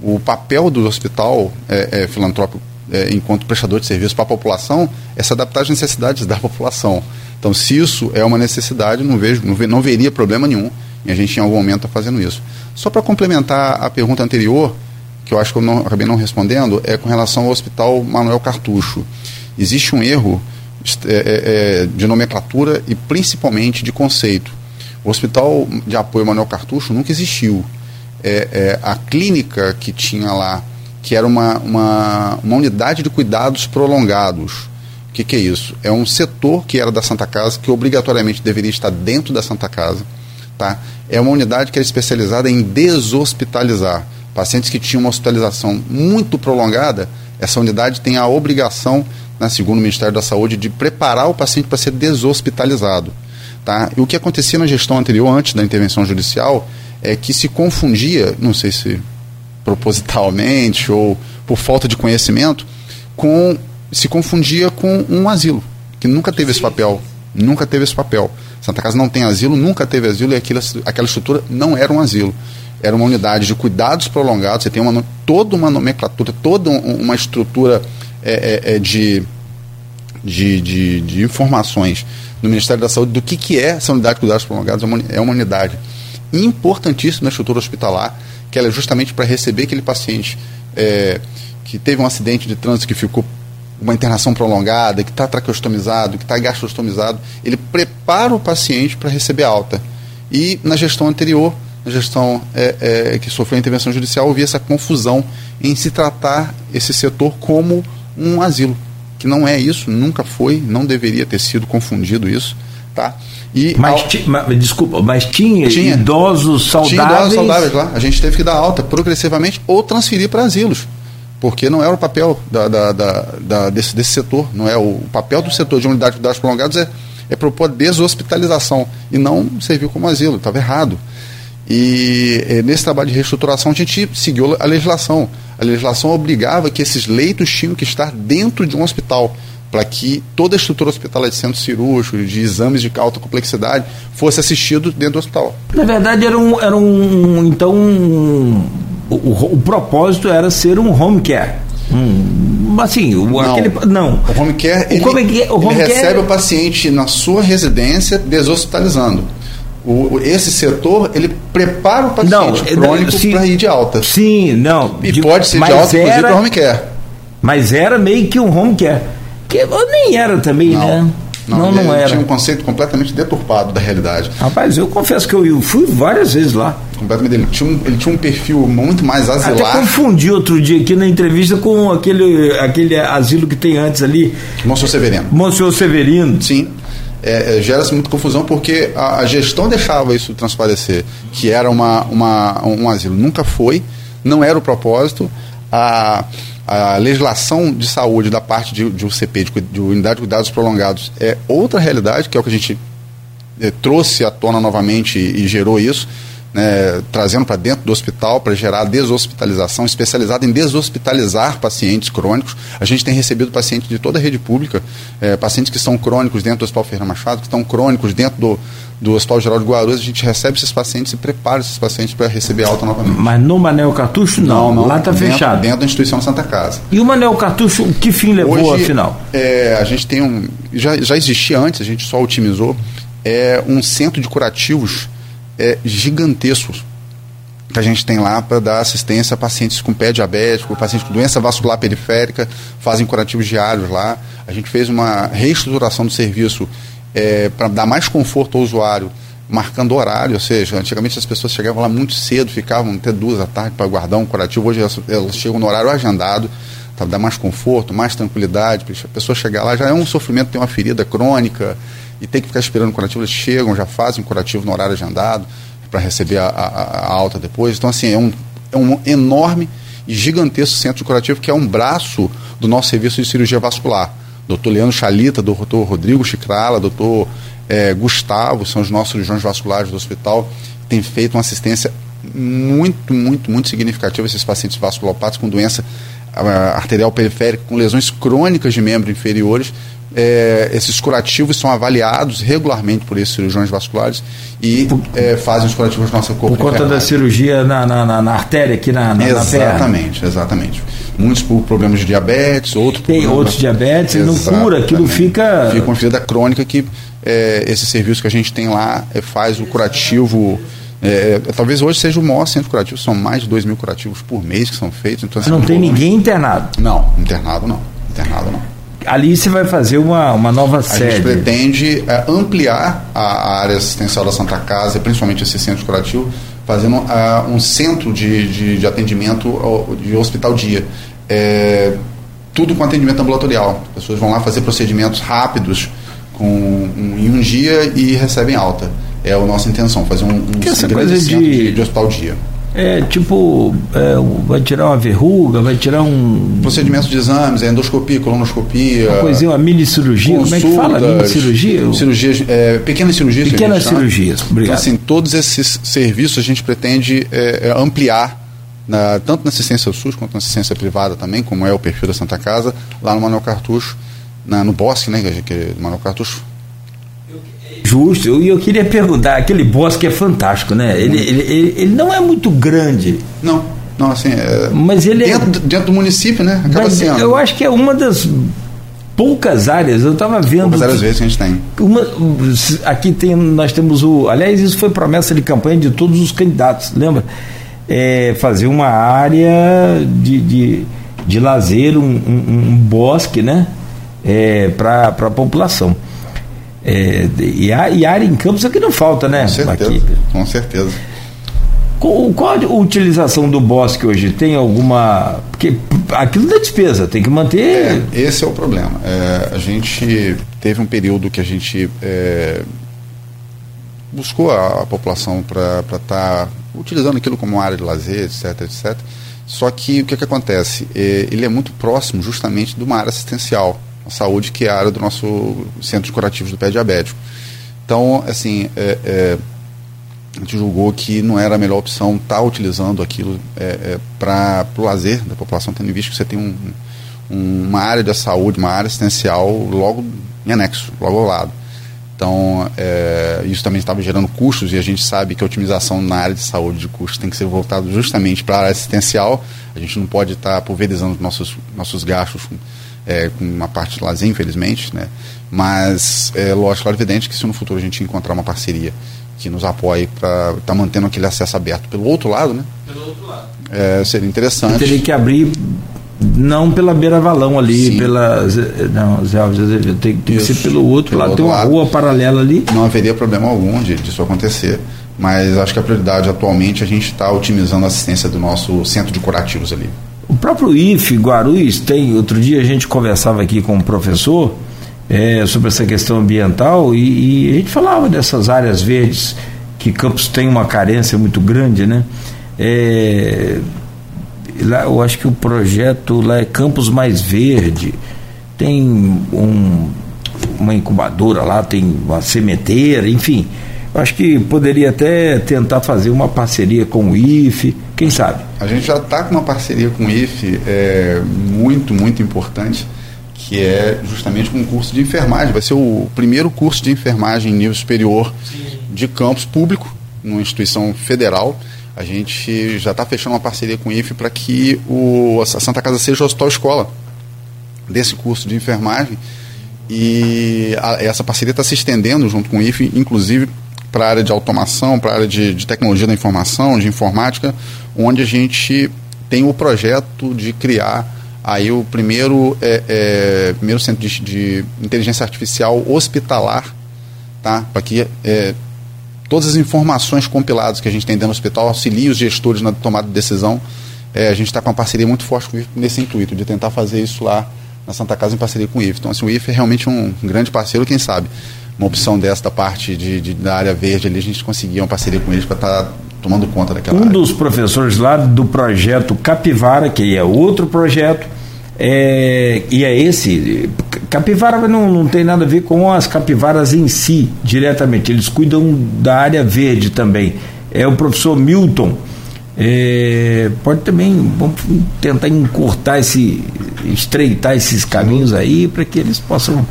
o papel do hospital é, é, enquanto prestador de serviço para a população é se adaptar às necessidades da população. Então, se isso é uma necessidade, não vejo, não, não veria problema nenhum em a gente em algum momento estar tá fazendo isso. Só para complementar a pergunta anterior, que eu acho que eu não, acabei não respondendo, é com relação ao Hospital Manuel Cartucho. Existe um erro é, é, é, de nomenclatura e principalmente de conceito. O Hospital de Apoio Manuel Cartucho nunca existiu. É, é, a clínica que tinha lá, que era uma, uma, uma unidade de cuidados prolongados. O que, que, é isso? É um setor que era da Santa Casa, que obrigatoriamente deveria estar dentro da Santa Casa. Tá? É uma unidade que era especializada em deshospitalizar. Pacientes que tinham uma hospitalização muito prolongada, essa unidade tem a obrigação né, segundo o Ministério da Saúde, de preparar o paciente para ser deshospitalizado. Tá? E o que acontecia na gestão anterior, antes da intervenção judicial, é que se confundia, não sei se propositalmente ou por falta de conhecimento, com se confundia com um asilo, que nunca teve esse papel, nunca teve esse papel. Santa Casa não tem asilo, nunca teve asilo e aquilo, aquela estrutura não era um asilo. Era uma unidade de cuidados prolongados, você tem uma, toda uma nomenclatura, toda uma estrutura é, é, é, de, de, de, de, informações do Ministério da Saúde do que, que é essa unidade de cuidados prolongados, é uma unidade importantíssima na estrutura hospitalar, que ela é justamente para receber aquele paciente é, que teve um acidente de trânsito que ficou uma internação prolongada, que está traqueostomizado, que está gastrostomizado, ele prepara o paciente para receber alta. E na gestão anterior, na gestão é, é, que sofreu intervenção judicial, havia essa confusão em se tratar esse setor como um asilo, que não é isso, nunca foi, não deveria ter sido confundido isso, tá? E mas, ti, mas desculpa, mas tinha, tinha, idosos saudáveis? Tinha idosos saudáveis lá. A gente teve que dar alta progressivamente ou transferir para asilos, porque não era o papel da, da, da, desse, desse setor, não é o, papel do setor de unidade de cuidados prolongados é, é propor deshospitalização e não serviu como asilo, estava errado. E é, nesse trabalho de reestruturação a gente seguiu a legislação. A legislação obrigava que esses leitos tinham que estar dentro de um hospital, para que toda a estrutura hospitalar de centro cirúrgico, de exames de alta complexidade, fosse assistido dentro do hospital. Na verdade, era um. Era um então, um, o, o, propósito era ser um home care. Hum, assim, o, não, aquele, não. O home care, ele, o home, o home ele care... recebe o paciente na sua residência deshospitalizando o, esse setor ele prepara o paciente não, crônico para ir de alta. Sim, não. E de, pode ser de alta, era, inclusive, para home care. Mas era meio que um home care. Que nem era também, não. né? Não, não, não era. Tinha um conceito completamente deturpado da realidade. Rapaz, eu confesso que eu fui várias vezes lá. Completamente. Ele tinha um, ele tinha um perfil muito mais asilar. Até confundi outro dia aqui na entrevista com aquele, aquele asilo que tem antes ali. Monsenhor Severino. Monsenhor Severino. Sim é, é, gera-se muita confusão porque a, a, gestão deixava isso transparecer, que era uma, uma, um asilo. Nunca foi, não era o propósito. A, a legislação de saúde da parte de, de UCP, de, de Unidade de Cuidados Prolongados, é outra realidade, que é o que a gente é, trouxe à tona novamente e, e gerou isso né, trazendo para dentro do hospital para gerar deshospitalização, especializada em deshospitalizar pacientes crônicos. A gente tem recebido pacientes de toda a rede pública, é, pacientes que estão crônicos dentro do Hospital Ferreira Machado, que estão crônicos dentro do, do Hospital Geral de Guarulhos, a gente recebe esses pacientes e prepara esses pacientes para receber alta novamente. Mas no Manel Cartucho, não, não, não lá está fechado. Dentro da instituição Santa Casa. E o Manel Cartucho, que fim levou Hoje, afinal? É, a gente tem um. Já, já existia antes, a gente só otimizou, é um centro de curativos é, gigantescos que a gente tem lá para dar assistência a pacientes com pé diabético, pacientes com doença vascular periférica, fazem curativos diários lá. A gente fez uma reestruturação do serviço é, para dar mais conforto ao usuário, marcando horário, ou seja, antigamente as pessoas chegavam lá muito cedo, ficavam até duas da tarde para guardar um curativo, hoje elas, elas chegam no horário agendado, para dar mais conforto, mais tranquilidade, a pessoa chegar lá já é um sofrimento, tem uma ferida crônica, e tem que ficar esperando o curativo, eles chegam, já fazem o curativo no horário agendado para receber a, a, a, alta depois. Então, assim, é um, é um enorme e gigantesco centro de curativo que é um braço do nosso serviço de cirurgia vascular. Doutor Leandro Chalita, doutor Rodrigo Chicrala, doutor é, Gustavo, são os nossos cirurgiões vasculares do hospital, têm feito uma assistência muito, muito, muito significativa a esses pacientes vasculopáticos com doença arterial periférica, com lesões crônicas de membros inferiores, é, esses curativos são avaliados regularmente por esses cirurgiões vasculares e é, fazem os curativos na nossa corpo. Por conta da cirurgia na, na, na, na artéria aqui na, na, exatamente, na exatamente. Muitos por problemas de diabetes, outros Tem outros diabetes e não cura, aquilo fica. Fica uma ferida crônica que é, esse serviço que a gente tem lá é, faz o curativo. É, é, talvez hoje seja o maior centro curativo, são mais de 2 mil curativos por mês que são feitos. Então, assim, não tem ninguém internado? Não, internado não. Internado não. Ali você vai fazer uma, uma nova a sede. A gente pretende é, ampliar a, área assistencial da Santa Casa, principalmente esse centro curativo, fazendo uh, um centro de, de, de atendimento de hospital dia. É, tudo com atendimento ambulatorial. As pessoas vão lá fazer procedimentos rápidos com, um, em um dia e recebem alta. É a nossa intenção, fazer um, um que essa coisa de, de hospital dia. É tipo, é, vai tirar uma verruga, vai tirar um. Procedimentos de exames, é endoscopia, colonoscopia. Uma coisinha, uma mini cirurgia, como é que fala? Mini cirurgia? Cirurgias, é, pequenas cirurgias. Pequenas cirurgias, obrigado. Então, assim, todos esses serviços a gente pretende é, é, ampliar, na, tanto na assistência SUS quanto na assistência privada também, como é o perfil da Santa Casa, lá no Manuel Cartucho, na, no Bosque, né, que é Manuel Cartucho Justo, e eu, eu, queria perguntar, aquele bosque é fantástico, né? Ele, ele, ele, ele não é muito grande. Não, não, assim, é, mas ele é dentro, é, dentro do município, né? Acaba sendo. Eu acho que é uma das poucas áreas, eu estava vendo. Poucas áreas vezes que a gente tem. Uma, aqui tem, nós temos o. Aliás, isso foi promessa de campanha de todos os candidatos, lembra? É, fazer uma área de, de, de lazer, um, um, um bosque, né? É, para a população. É, e, a, e área em campos é que não falta, né? Com certeza. Aqui. Com certeza. Qual, qual a utilização do bosque hoje? Tem alguma. Porque aquilo dá despesa, tem que manter. É, esse é o problema. É, a gente teve um período que a gente é, buscou a, a população para estar tá utilizando aquilo como área de lazer, etc, etc. Só que o que, que acontece? É, ele é muito próximo justamente de uma área assistencial a saúde, que é a área do nosso centro de curativos do pé diabético. Então, assim, é, é, a gente julgou que não era a melhor opção estar tá utilizando aquilo é, é para o lazer da população, tendo em vista que você tem um, um, uma área de saúde, uma área assistencial logo em anexo, logo ao lado. Então, é, isso também estava gerando custos e a gente sabe que a otimização na área de saúde de custos tem que ser voltado justamente para a área assistencial. A gente não pode estar tá pulverizando nossos, nossos gastos é, com uma parte de lazer, infelizmente, né? Mas é lógico, claro, evidente que se no futuro a gente encontrar uma parceria que nos apoie para estar tá mantendo aquele acesso aberto pelo outro lado, né? Pelo outro lado. É, seria interessante. Teria que abrir não pela beira valão ali, Sim. pela não, Zé Alves tem, tem que ser pelo outro pelo lado, outro tem uma lado. rua paralela ali. Não haveria problema algum de, disso acontecer, mas acho que a prioridade atualmente é a gente está otimizando a assistência do nosso centro de curativos ali. O próprio IFE Guarulhos tem, outro dia a gente conversava aqui com um professor é, sobre essa questão ambiental e, e, a gente falava dessas áreas verdes que Campos tem uma carência muito grande, né? É, lá, eu acho que o projeto lá é Campos Mais Verde, tem um, uma incubadora lá, tem uma sementeira, enfim. Acho que poderia até tentar fazer uma parceria com o IFE quem sabe? A gente já está com uma parceria com o IFE é, muito, muito importante, que é justamente com um curso de enfermagem. Vai ser o primeiro curso de enfermagem em nível superior de campus público, numa instituição federal. A gente já está fechando uma parceria com o IFE para que o, a Santa Casa seja o hospital escola desse curso de enfermagem. E a, essa parceria está se estendendo junto com o IFE, inclusive para a área de automação, para a área de, de, tecnologia da informação, de informática, onde a gente tem o projeto de criar aí o primeiro, é, é, primeiro centro de, de, inteligência artificial hospitalar, tá? para que é, todas as informações compiladas que a gente tem dentro do hospital auxiliem os gestores na tomada de decisão. É, a gente está com uma parceria muito forte nesse intuito, de tentar fazer isso lá na Santa Casa em parceria com o IF. Então, assim, o IF é realmente um grande parceiro, quem sabe uma opção desta parte de, de, da área verde ali, a gente conseguia uma parceria com eles para estar tá tomando conta daquela Um área. dos professores lá do projeto Capivara, que é outro projeto, é, e é esse. Capivara não, não tem nada a ver com as capivaras em si, diretamente. Eles cuidam da área verde também. É o professor Milton. É, pode também vamos tentar encurtar esse, estreitar esses caminhos aí para que eles possam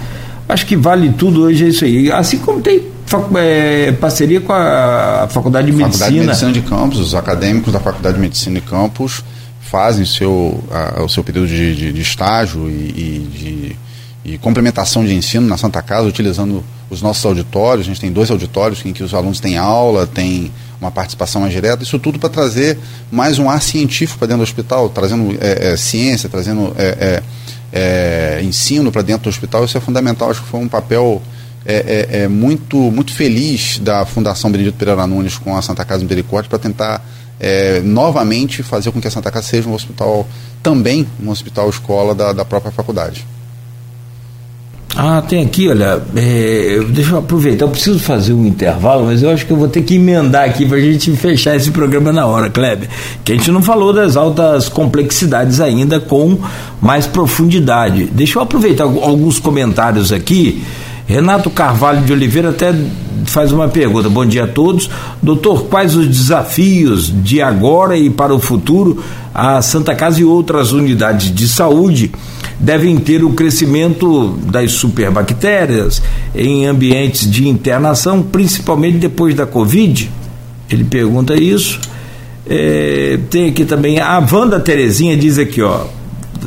Acho que vale tudo hoje é isso aí. Assim como tem é, parceria com a Faculdade de Medicina. Faculdade de Medicina de Campos, os acadêmicos da Faculdade de Medicina de Campos fazem seu, a, o seu período de, de, de estágio e, e de e complementação de ensino na Santa Casa, utilizando os nossos auditórios. A gente tem dois auditórios em que os alunos têm aula, têm uma participação mais direta. Isso tudo para trazer mais um ar científico para dentro do hospital, trazendo é, é, ciência, trazendo é, é, é ensino para dentro do hospital. Isso é fundamental. Acho que foi um papel é, muito, muito feliz da Fundação Benedito Pereira Nunes com a Santa Casa Misericórdia para tentar novamente fazer com que a Santa Casa seja um hospital também um hospital escola da, da própria faculdade. Ah, tem aqui, olha, é, deixa eu aproveitar, eu preciso fazer um intervalo, mas eu acho que eu vou ter que emendar aqui para a gente fechar esse programa na hora, Kleber. Que a gente não falou das altas complexidades ainda com mais profundidade. Deixa eu aproveitar alguns comentários aqui. Renato Carvalho de Oliveira até faz uma pergunta. Bom dia a todos. Doutor, quais os desafios de agora e para o futuro a Santa Casa e outras unidades de saúde devem ter o crescimento das superbactérias em ambientes de internação, principalmente depois da Covid? Ele pergunta isso. É, tem aqui também a Wanda Terezinha diz aqui, ó.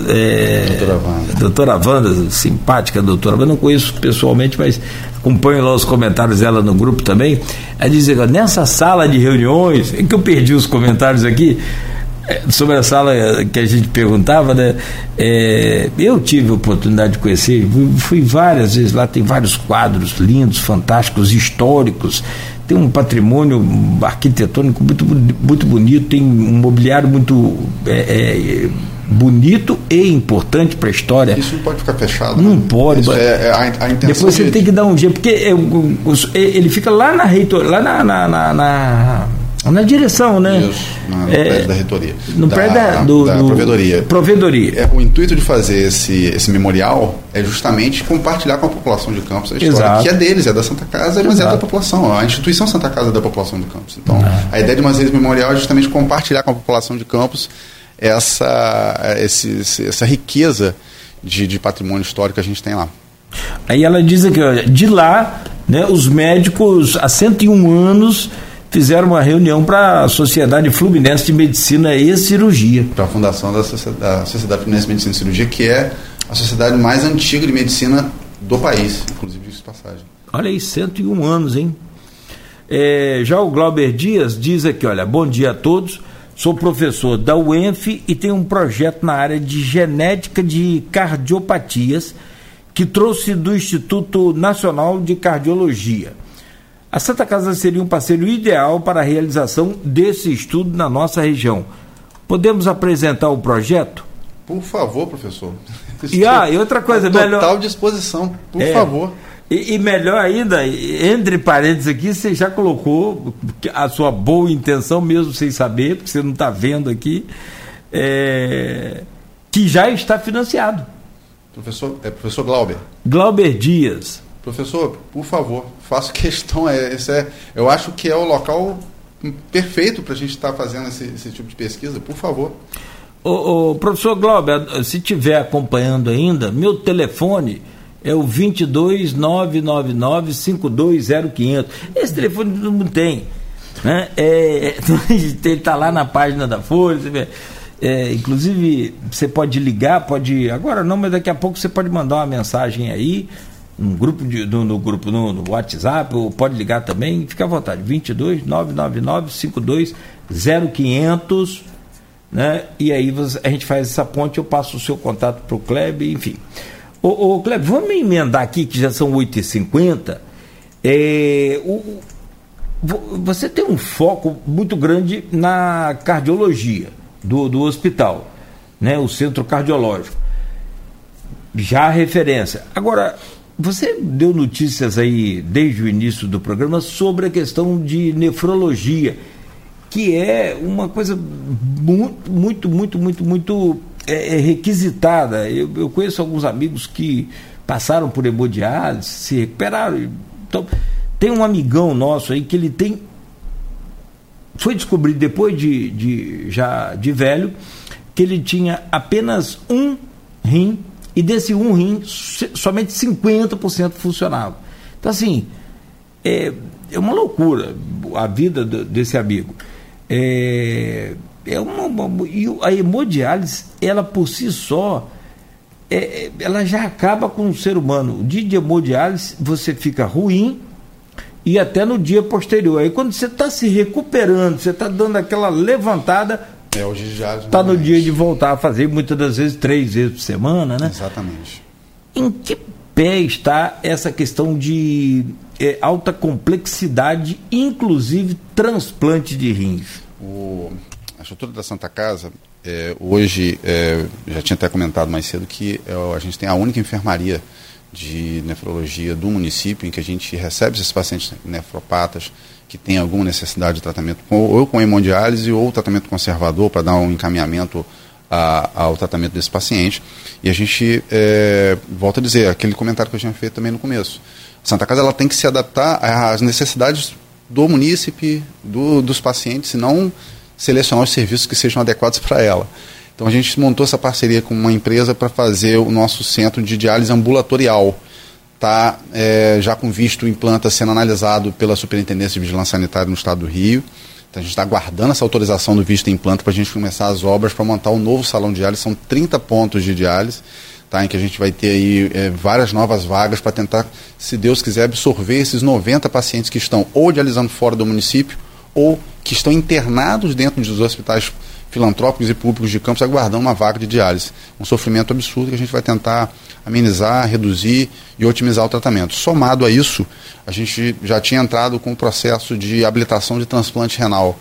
É, doutora Wanda. Simpática doutora Wanda, não conheço pessoalmente, mas acompanho lá os comentários dela no grupo também. Ela diz nessa sala de reuniões, em que eu perdi os comentários aqui, é, sobre a sala que a gente perguntava, né? É, eu tive a oportunidade de conhecer, fui várias vezes lá, tem vários quadros lindos, fantásticos, históricos, tem um patrimônio arquitetônico muito, muito bonito, tem um mobiliário muito é, é, bonito e importante para a história. Isso não pode ficar fechado. Não né? pode. É, é, a, a Depois você de... tem que dar um jeito, porque é, ele fica lá na reitor, lá na, na, na, na na direção, né? Isso, no é, prédio da reitoria. No da, prédio da, do, da do, provedoria. Provedoria. É, o intuito de fazer esse, esse memorial é justamente compartilhar com a população de Campos a história Exato. que é deles, é da Santa Casa, mas Exato. é da população. A instituição Santa Casa é da população de Campos. Então, ah. a ideia de uma esse memorial é justamente compartilhar com a população de Campos essa, esse, essa riqueza de, de patrimônio histórico que a gente tem lá. Aí ela diz aqui, olha, de lá, né, os médicos há 101 anos fizeram uma reunião para a Sociedade Fluminense de Medicina e Cirurgia. Para a fundação da Sociedade, da Sociedade Fluminense de Medicina e Cirurgia, que é a sociedade mais antiga de medicina do país, inclusive isso passagem. Olha aí, 101 anos, hein? É, já o Glauber Dias diz aqui, olha, bom dia a todos. Sou professor da UENF e tenho um projeto na área de genética de cardiopatias que trouxe do Instituto Nacional de Cardiologia. A Santa Casa seria um parceiro ideal para a realização desse estudo na nossa região. Podemos apresentar o projeto? Por favor, professor. E, ah, e outra coisa, total melhor. Total disposição, por é, favor. E, e, melhor ainda, entre parênteses aqui, você já colocou a sua boa intenção, mesmo sem saber, porque você não está vendo aqui, é, que já está financiado. Professor, é professor Glauber. Glauber Dias. Professor, por favor, faço questão. É, esse é, eu acho que é o local perfeito para a gente estar tá fazendo esse, esse, tipo de pesquisa, por favor. O, o professor Glauber, se estiver acompanhando ainda, meu telefone é o 22 999 520 Esse telefone mundo tem. Né? É, ele está lá na página da Folha. Você vê. É, inclusive, você pode ligar, pode. Agora não, mas daqui a pouco você pode mandar uma mensagem aí no grupo, de, no, no grupo no, no, WhatsApp, ou pode ligar também, fica à vontade, 22 999 52 0500, né? E aí a gente faz essa ponte, eu passo o seu contato para o Kleber, enfim. Ô, ô Kleber, vamos emendar aqui, que já são 8h50. É, o, você tem um foco muito grande na cardiologia do, do hospital, né? o centro cardiológico. Já referência. Agora, você deu notícias aí desde o início do programa sobre a questão de nefrologia, que é uma coisa muito, muito, muito, muito, muito é, é requisitada. Eu, eu, conheço alguns amigos que passaram por hemodiálise, se recuperaram. Então, tem um amigão nosso aí que ele tem. Foi descobrido depois de, de já de velho que ele tinha apenas um rim e desse um rim, somente 50% funcionava. Então, assim, é, é uma loucura a vida desse amigo. É, é uma, uma, e a hemodiálise, ela por si só, é, é, ela já acaba com o ser humano. O dia de hemodiálise, você fica ruim e até no dia posterior. Aí quando você está se recuperando, você está dando aquela levantada, é, hoje já está no dia de voltar a fazer, muitas das vezes três vezes por semana, né? Exatamente. Em que pé está essa questão de é, alta complexidade, inclusive transplante de rins? O, a estrutura da Santa Casa, é, hoje, é, já tinha até comentado mais cedo que é, a gente tem a única enfermaria de nefrologia do município em que a gente recebe esses pacientes nefropatas que têm alguma necessidade de tratamento, ou com hemodiálise ou tratamento conservador para dar um encaminhamento a, ao tratamento desse paciente. E a gente, é, volta a dizer, aquele comentário que eu tinha feito também no começo. Santa Casa ela tem que se adaptar às necessidades do munícipe, do, dos pacientes, e não selecionar os serviços que sejam adequados para ela. Então a gente montou essa parceria com uma empresa para fazer o nosso centro de diálise ambulatorial. Está é, já com visto implanta sendo analisado pela Superintendência de Vigilância Sanitária no Estado do Rio. Então a gente está aguardando essa autorização do visto implanta para a gente começar as obras para montar um novo salão de diálise. São 30 pontos de diálise, tá, em que a gente vai ter aí é, várias novas vagas para tentar, se Deus quiser, absorver esses 90 pacientes que estão ou dialisando fora do município ou que estão internados dentro dos hospitais filantrópicos e públicos de campos aguardando uma vaga de diálise. Um sofrimento absurdo que a gente vai tentar amenizar, reduzir e otimizar o tratamento. Somado a isso, a gente já tinha entrado com o processo de habilitação de transplante renal,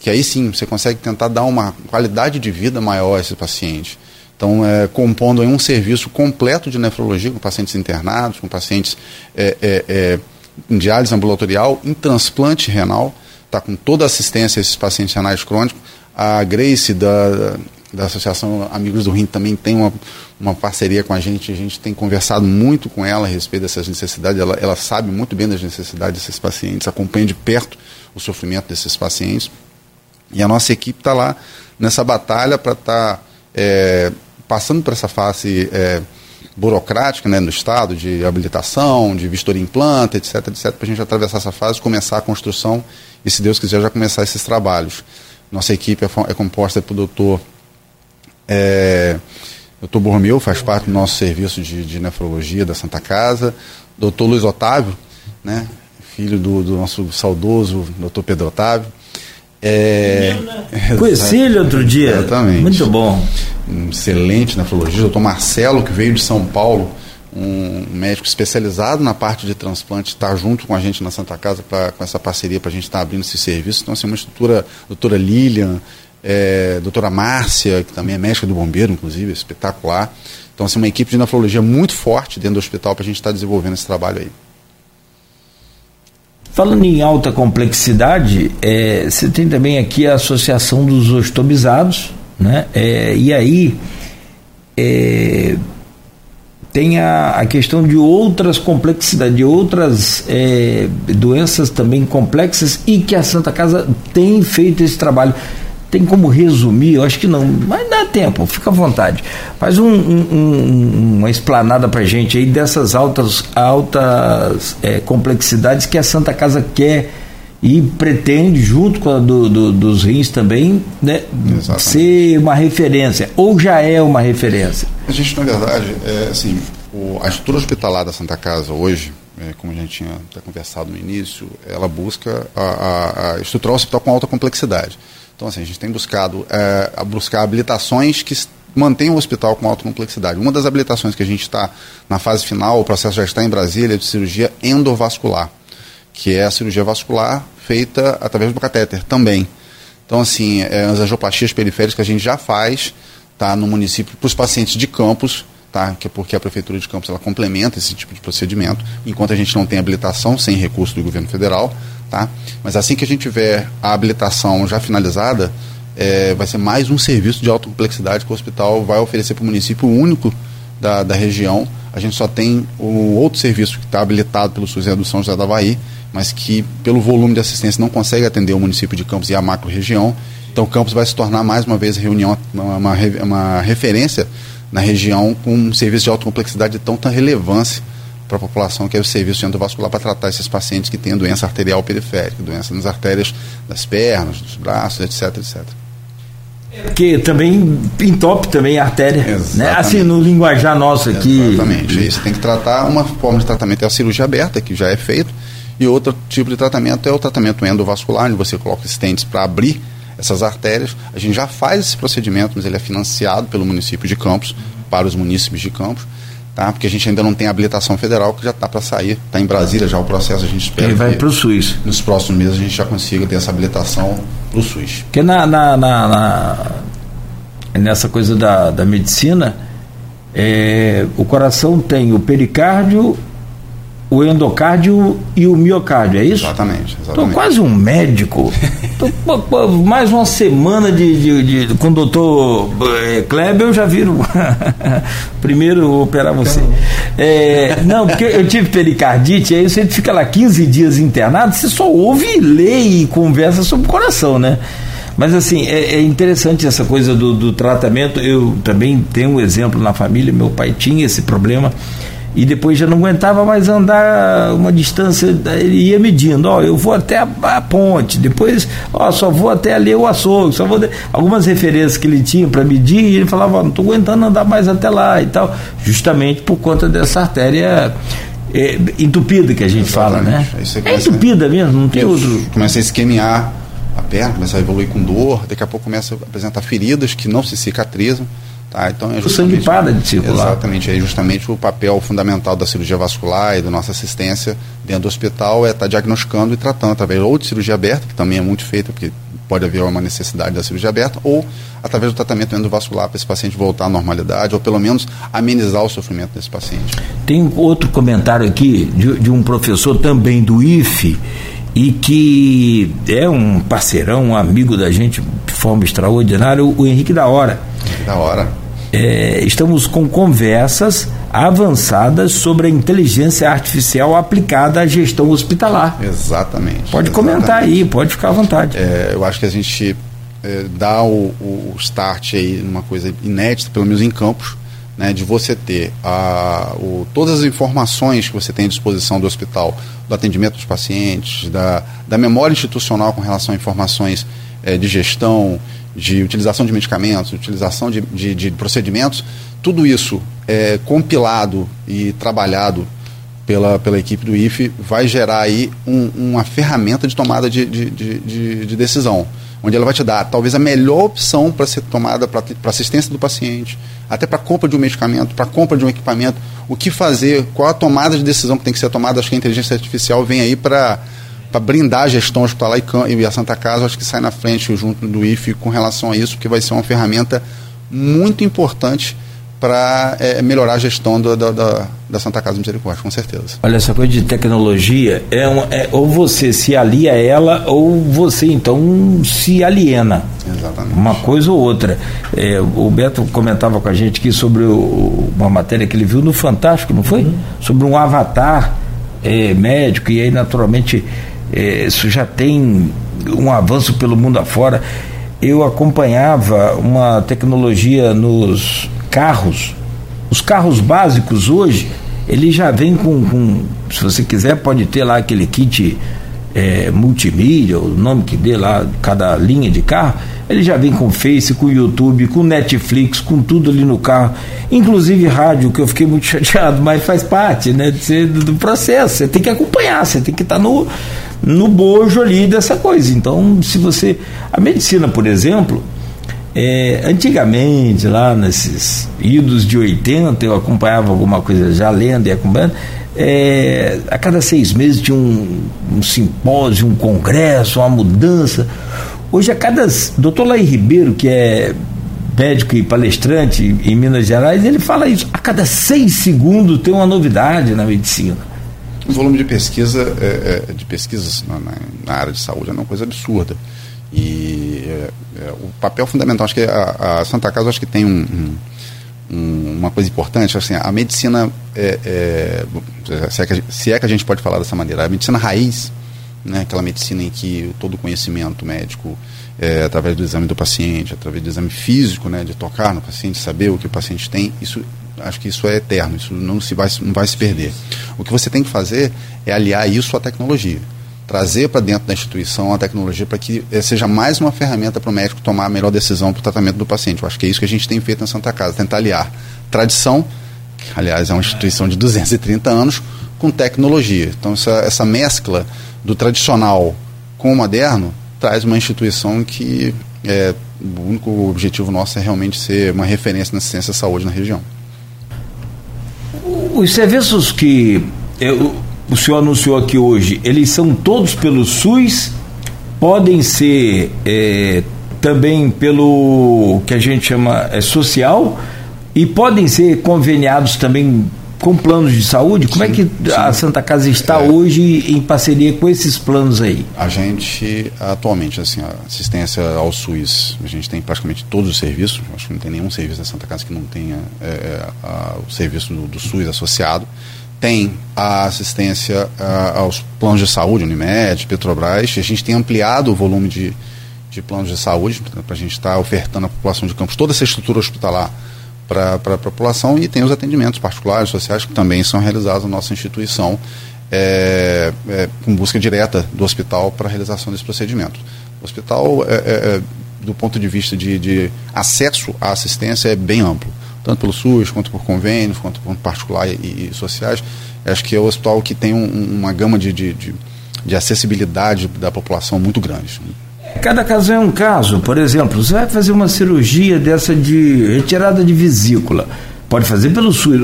que aí sim você consegue tentar dar uma qualidade de vida maior a esse paciente. Então, é, compondo um serviço completo de nefrologia com pacientes internados, com pacientes é, é, é em diálise ambulatorial, em transplante renal, está com toda a assistência a esses pacientes renais crônicos. A Grace, da, da Associação Amigos do Rim, também tem uma, uma parceria com a gente. A gente tem conversado muito com ela a respeito dessas necessidades. Ela, ela sabe muito bem das necessidades desses pacientes, acompanha de perto o sofrimento desses pacientes. E a nossa equipe está lá nessa batalha para estar tá, é, passando por essa fase. É, burocrática né, no Estado, de habilitação, de vistoria em planta, etc, etc, para a gente atravessar essa fase, começar a construção e, se Deus quiser, já começar esses trabalhos. Nossa equipe é, é composta pelo doutor é, doutor Bormeu, faz parte do nosso serviço de, de nefrologia da Santa Casa, doutor Luiz Otávio, né, filho do, do nosso saudoso doutor Pedro Otávio, é, Conheci ele outro dia. Exatamente. Muito bom. Um excelente nefrologista, o doutor Marcelo, que veio de São Paulo, um médico especializado na parte de transplante, está junto com a gente na Santa Casa pra, com essa parceria para a gente estar tá abrindo esse serviço. Então, assim, uma estrutura, doutora Lilian, é, doutora Márcia, que também é médica do bombeiro, inclusive, espetacular. Então, assim, uma equipe de nefrologia muito forte dentro do hospital para a gente estar tá desenvolvendo esse trabalho aí. Falando em alta complexidade, é, você tem também aqui a Associação dos Ostomizados, né? É, e aí é, tem a, a, questão de outras complexidades, de outras é, doenças também complexas e que a Santa Casa tem feito esse trabalho. Tem como resumir? Eu acho que não, mas dá tempo, fica à vontade. Faz um, um, uma explanada para gente aí dessas altas, altas é, complexidades que a Santa Casa quer e pretende, junto com a do, do, dos rins também, né, ser uma referência, ou já é uma referência? A gente, na verdade, é, assim, o, a estrutura hospitalar da Santa Casa hoje, é, como a gente tinha até conversado no início, ela busca a, a, a estruturar o hospital com alta complexidade. Então, assim, a gente tem buscado é, buscar habilitações que mantenham o hospital com alta complexidade. Uma das habilitações que a gente está na fase final, o processo já está em Brasília, é de cirurgia endovascular, que é a cirurgia vascular feita através do catéter também. Então, assim, é, as angioplastias periféricas que a gente já faz tá, no município para os pacientes de campos, tá, que é porque a Prefeitura de Campos ela complementa esse tipo de procedimento, enquanto a gente não tem habilitação sem recurso do governo federal. Tá? Mas assim que a gente tiver a habilitação já finalizada, é, vai ser mais um serviço de alta complexidade que o hospital vai oferecer para o município único da, da região. A gente só tem o outro serviço que está habilitado pelo SUS do São José da Bahia, mas que pelo volume de assistência não consegue atender o município de Campos e a macro-região. Então Campos vai se tornar mais uma vez reunião, uma, uma, uma referência na região com um serviço de alta complexidade de tanta relevância para a população, que é o serviço endovascular para tratar esses pacientes que têm doença arterial periférica, doença nas artérias das pernas, dos braços, etc, etc. Que também entope também a artéria, né? assim no linguajar nosso aqui. Exatamente, isso tem que tratar, uma forma de tratamento é a cirurgia aberta, que já é feito, e outro tipo de tratamento é o tratamento endovascular, onde você coloca estentes para abrir essas artérias. A gente já faz esse procedimento, mas ele é financiado pelo município de Campos, para os municípios de Campos, tá? porque a gente ainda não tem habilitação federal, que já está para sair, está em Brasília já o processo, a gente espera Ele vai para o SUS. Nos próximos meses a gente já consiga ter essa habilitação para o SUS. Porque na, na, na, na, nessa coisa da, da medicina, é, o coração tem o pericárdio o endocárdio e o miocárdio, é isso? Exatamente. Estou quase um médico. Tô, mais uma semana de, de, de com o doutor é, Kleber, eu já viro. Primeiro operar você. É, não, porque eu tive pericardite, aí você fica lá 15 dias internado, você só ouve, lê e conversa sobre o coração, né? Mas assim, é, é interessante essa coisa do, do tratamento. Eu também tenho um exemplo na família, meu pai tinha esse problema e depois já não aguentava mais andar uma distância, ele ia medindo, ó, eu vou até a, a ponte, depois, ó, só vou até ali o açougue, só vou de... algumas referências que ele tinha para medir, e ele falava, ó, não estou aguentando andar mais até lá e tal, justamente por conta dessa artéria é, entupida que a gente Exatamente. fala, né? É entupida mesmo, não tem outro. Começa a esquemiar a perna, começa a evoluir com dor, daqui a pouco começa a apresentar feridas que não se cicatrizam. Tá? Então é o sangue para de circular. Exatamente, é justamente o papel fundamental da cirurgia vascular e da nossa assistência dentro do hospital é estar tá diagnosticando e tratando através ou de cirurgia aberta, que também é muito feita, porque pode haver uma necessidade da cirurgia aberta, ou através do tratamento endovascular para esse paciente voltar à normalidade, ou pelo menos amenizar o sofrimento desse paciente. Tem outro comentário aqui de, de um professor também do IFE, e que é um parceirão, um amigo da gente de forma extraordinária, o Henrique da Hora. Da Hora é, estamos com conversas avançadas sobre a inteligência artificial aplicada à gestão hospitalar. Exatamente. Pode exatamente. comentar aí, pode ficar à vontade. É, eu acho que a gente é, dá o, o, start aí numa coisa inédita, pelo menos em campos, né, de você ter a, o, todas as informações que você tem à disposição do hospital, do atendimento dos pacientes, da, da memória institucional com relação a informações é, de gestão, de utilização de medicamentos, utilização de, de, de procedimentos, tudo isso é, compilado e trabalhado pela, pela equipe do IFE vai gerar aí um, uma ferramenta de tomada de, de, de, de, decisão, onde ela vai te dar talvez a melhor opção para ser tomada para assistência do paciente, até para compra de um medicamento, para compra de um equipamento, o que fazer, qual a tomada de decisão que tem que ser tomada. Acho que a inteligência artificial vem aí para para brindar a gestão hospitalar e a Santa Casa, acho que sai na frente junto do IFE com relação a isso, porque vai ser uma ferramenta muito importante para é, melhorar a gestão do, do, da, da Santa Casa Misericórdia, com certeza. Olha, essa coisa de tecnologia é, uma, é ou você se alia a ela ou você então se aliena. Exatamente. Uma coisa ou outra. É, o Beto comentava com a gente aqui sobre o, uma matéria que ele viu no Fantástico, não foi? Uhum. Sobre um avatar é, médico, e aí naturalmente é, isso já tem um avanço pelo mundo afora. Eu acompanhava uma tecnologia nos carros. Os carros básicos hoje, ele já vem com, com se você quiser, pode ter lá aquele kit é, multimídia, o nome que dê lá, cada linha de carro, ele já vem com Face, com YouTube, com Netflix, com tudo ali no carro, inclusive rádio, que eu fiquei muito chateado, mas faz parte né, do, do processo. Você tem que acompanhar, você tem que estar tá no, no bojo ali dessa coisa. Então, se você. A medicina, por exemplo, é, antigamente, lá nesses idos de 80, eu acompanhava alguma coisa já lendo e acompanhando. É, a cada seis meses tinha um, um, simpósio, um congresso, uma mudança. Hoje, a cada. Doutor Laí Ribeiro, que é médico e palestrante em Minas Gerais, ele fala isso. A cada seis segundos tem uma novidade na medicina. O volume de pesquisa, é, é, de pesquisas na, na, área de saúde é uma coisa absurda. E é, é, o papel fundamental, acho que a, a, Santa Casa acho que tem um, um, uma coisa importante, assim, a medicina, se, é que, se é que a gente pode falar dessa maneira, a medicina raiz, né, aquela medicina em que todo o conhecimento médico, é, através do exame do paciente, através do exame físico, né, de tocar no paciente, saber o que o paciente tem, isso acho que isso é eterno, isso não, se vai, não vai se perder. O que você tem que fazer é aliar isso à tecnologia. Trazer para dentro da instituição a tecnologia para que eh, seja mais uma ferramenta para o médico tomar a melhor decisão para o tratamento do paciente. Eu acho que é isso que a gente tem feito na Santa Casa, tentar aliar tradição, que aliás é uma instituição de 230 anos, com tecnologia. Então essa, essa mescla do tradicional com o moderno traz uma instituição que é, o único objetivo nosso é realmente ser uma referência na ciência e saúde na região. Os serviços que eu, o senhor anunciou aqui hoje, eles são todos pelo SUS? Podem ser é, também pelo que a gente chama é, social? E podem ser conveniados também com planos de saúde? Como sim, é que sim. a Santa Casa está é. hoje em parceria com esses planos aí? A gente, atualmente, assim, a assistência ao SUS, a gente tem praticamente todos os serviços, acho que não tem nenhum serviço da Santa Casa que não tenha é, é a, o serviço do, do, SUS associado. Tem a assistência a, aos planos de saúde, Unimed, Petrobras, a gente tem ampliado o volume de, de planos de saúde, para a gente estar tá ofertando à população de campos toda essa estrutura hospitalar para a população e tem os atendimentos particulares, sociais, que também são realizados na nossa instituição, é, é, com busca direta do hospital para a realização desse procedimento. O hospital, é, é, é, do ponto de vista de, de, acesso à assistência, é bem amplo, tanto pelo SUS, quanto por convênios, quanto por particular e, e sociais. Acho que é o hospital que tem um, uma gama de, de, de, de acessibilidade da população muito grande. Cada caso é um caso. Por exemplo, você vai fazer uma cirurgia dessa de retirada de vesícula. Pode fazer pelo SUS.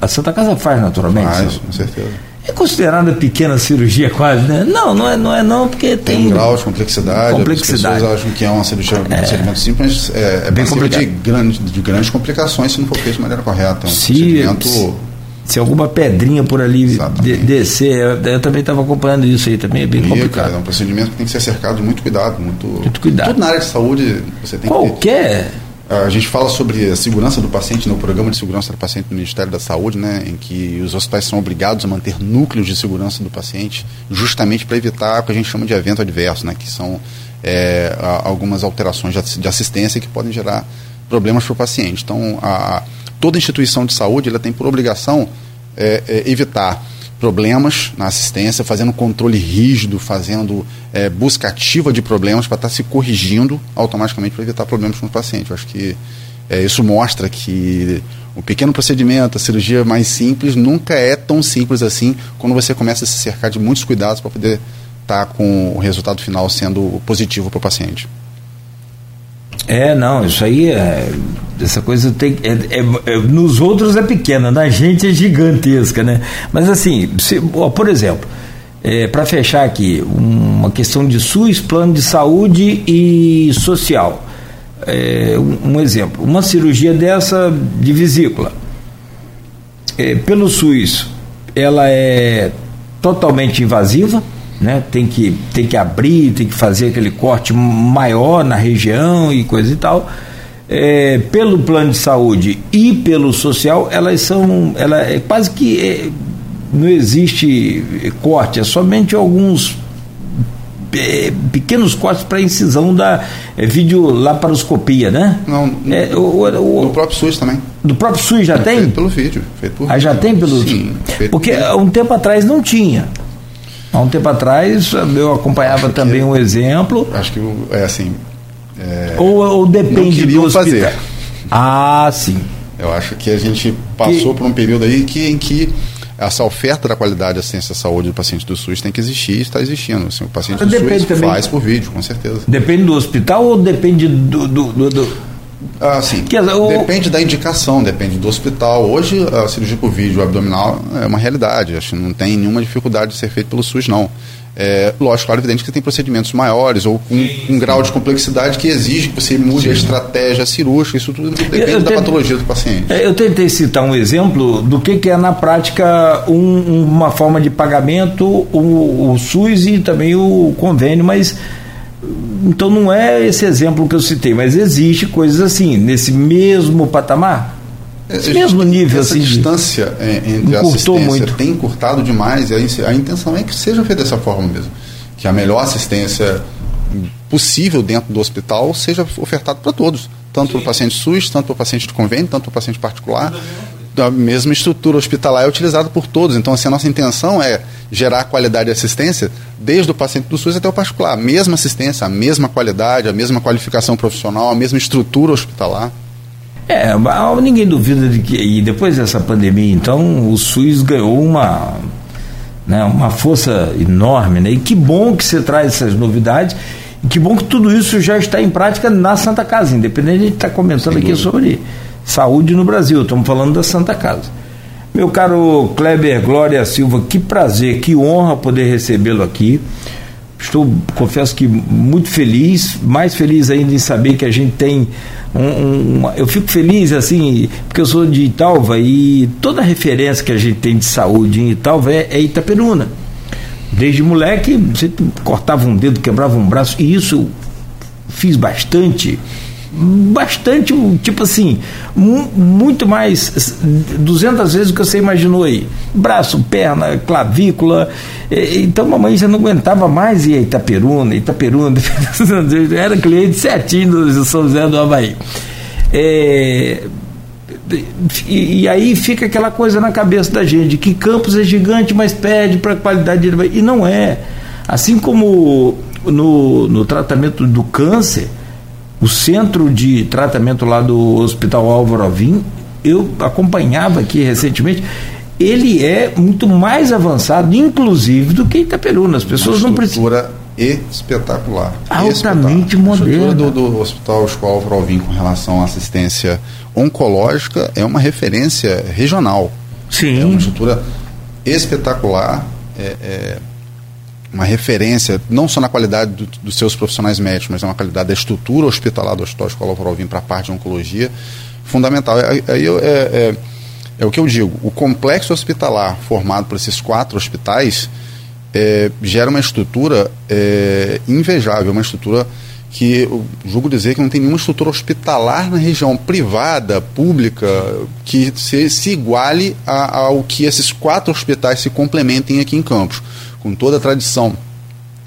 A Santa Casa faz naturalmente. Faz, com certeza. É considerada pequena cirurgia quase, né? Não, não é não, é não porque tem... Tem um grau de complexidade. Complexidade. As pessoas acham que é uma cirurgia, um é. procedimento simples, mas é, é bem complicado. De, grande, de grandes complicações se não for feito de maneira correta. É um se, procedimento se alguma pedrinha por ali de, descer, eu, eu também estava acompanhando isso aí também, é bem complicado. É um procedimento que tem que ser cercado de muito cuidado, muito, muito cuidado. Tudo na área de saúde você tem Qualquer... que. A gente fala sobre a segurança do paciente no programa de segurança do paciente do Ministério da Saúde, né, em que os hospitais são obrigados a manter núcleos de segurança do paciente, justamente para evitar o que a gente chama de evento adverso, né, que são é, algumas alterações de assistência que podem gerar problemas para o paciente. Então, a, toda instituição de saúde ela tem por obrigação é, é, evitar problemas na assistência, fazendo controle rígido, fazendo é, busca ativa de problemas para estar tá se corrigindo automaticamente para evitar problemas com o paciente. Eu acho que é, isso mostra que o pequeno procedimento, a cirurgia mais simples, nunca é tão simples assim quando você começa a se cercar de muitos cuidados para poder estar tá com o resultado final sendo positivo para o paciente. É, não, isso aí é. Essa coisa tem. É, é, é, nos outros é pequena, na gente é gigantesca, né? Mas assim, se, ó, por exemplo, é, para fechar aqui, uma questão de SUS, plano de saúde e social. É, um, um, exemplo, uma cirurgia dessa de vesícula, é, pelo SUS, ela é totalmente invasiva, né? Tem que, tem que abrir, tem que fazer aquele corte maior na região e coisa e tal. É, pelo plano de saúde e pelo social, elas são, ela é quase que é, não existe corte, é somente alguns é, pequenos cortes para incisão da é, videolaparoscopia, né? Não, é, o, o, no próprio SUS também. Do próprio SUS já é, tem? Feito pelo vídeo. Feito por ah, já tem pelo Sim. Porque um tempo atrás não tinha. Há um tempo atrás eu acompanhava acho também um exemplo. Acho que é assim. É, ou, ou depende do hospital. fazer. Ah, sim. Eu acho que a gente passou que... por um período aí que, em que essa oferta da qualidade da ciência da saúde do paciente do SUS tem que existir e está existindo. Assim, o paciente do SUS também. faz por vídeo, com certeza. Depende do hospital ou depende do, do, do, do ah, sim. Que, o... Depende da indicação, depende do hospital. Hoje, a cirurgia por vídeo abdominal é uma realidade. Acho que não tem nenhuma dificuldade de ser feito pelo SUS, não. É, lógico, claro, evidente que tem procedimentos maiores ou com um grau de complexidade que exige que você mude sim. a estratégia cirúrgica, isso tudo depende eu da tente, patologia do paciente. É, eu tentei citar um exemplo do que, que é, na prática, um, uma forma de pagamento, o, o SUS e também o convênio, mas então não é esse exemplo que eu citei, mas existe coisas assim, nesse mesmo patamar. Esse é, mesmo nível essa assim. distância de... entre a assistência muito. tem encurtado demais e a, a intenção é que seja feita dessa forma mesmo. que a melhor assistência possível dentro do hospital seja ofertada para todos, tanto para o paciente SUS, tanto para o paciente de convênio, tanto para o paciente particular. A mesma estrutura hospitalar é utilizada por todos. Então, assim, a nossa intenção é gerar qualidade de assistência desde o paciente do SUS até o particular. A mesma assistência, a mesma qualidade, a mesma qualificação profissional, a mesma estrutura hospitalar. É, ninguém duvida de que e depois dessa pandemia, então, o SUS ganhou uma, né, uma força enorme, né? E que bom que você traz essas novidades e que bom que tudo isso já está em prática na Santa Casa, independente de a gente estar tá comentando aqui sobre saúde no Brasil, estamos falando da Santa Casa. Meu caro Kleber Glória Silva, que prazer, que honra poder recebê-lo aqui. Estou, confesso que muito feliz, mais feliz ainda em saber que a gente tem um, um, eu fico feliz assim, porque eu sou de Italva e toda referência que a gente tem de saúde em Italva é, é Itaperuna. Desde moleque, você cortava um dedo, quebrava um braço, e isso fiz bastante bastante, tipo assim, muito mais, 200 vezes do que você imaginou aí. Braço, perna, clavícula. Então, mamãe já não aguentava mais ir a Itaperuna, Itaperuna. Era cliente certinho do São José do Havaí. É, e, e, aí fica aquela coisa na cabeça da gente, que Campos é gigante, mas pede para qualidade de... E não é. Assim como no, no tratamento do câncer, o centro de tratamento lá do Hospital Álvaro Alvim, eu acompanhava aqui recentemente, ele é muito mais avançado, inclusive, do que Itaperuna. As pessoas não precisam. espetacular. Altamente moderna. A estrutura do, do Hospital Escola Álvaro Alvim com relação à assistência oncológica é uma referência regional. Sim. É uma estrutura espetacular. É, é uma referência, não só na qualidade do, dos seus profissionais médicos, mas na qualidade da estrutura hospitalar do Hospital Escola Provim para a parte de oncologia, fundamental. Aí é, é, é, o que eu digo, o complexo hospitalar formado por esses quatro hospitais é, gera uma estrutura é, invejável, uma estrutura que eu julgo dizer que não tem nenhuma estrutura hospitalar na região privada, pública, que se, se iguale a, ao que esses quatro hospitais se complementem aqui em Campos com toda a tradição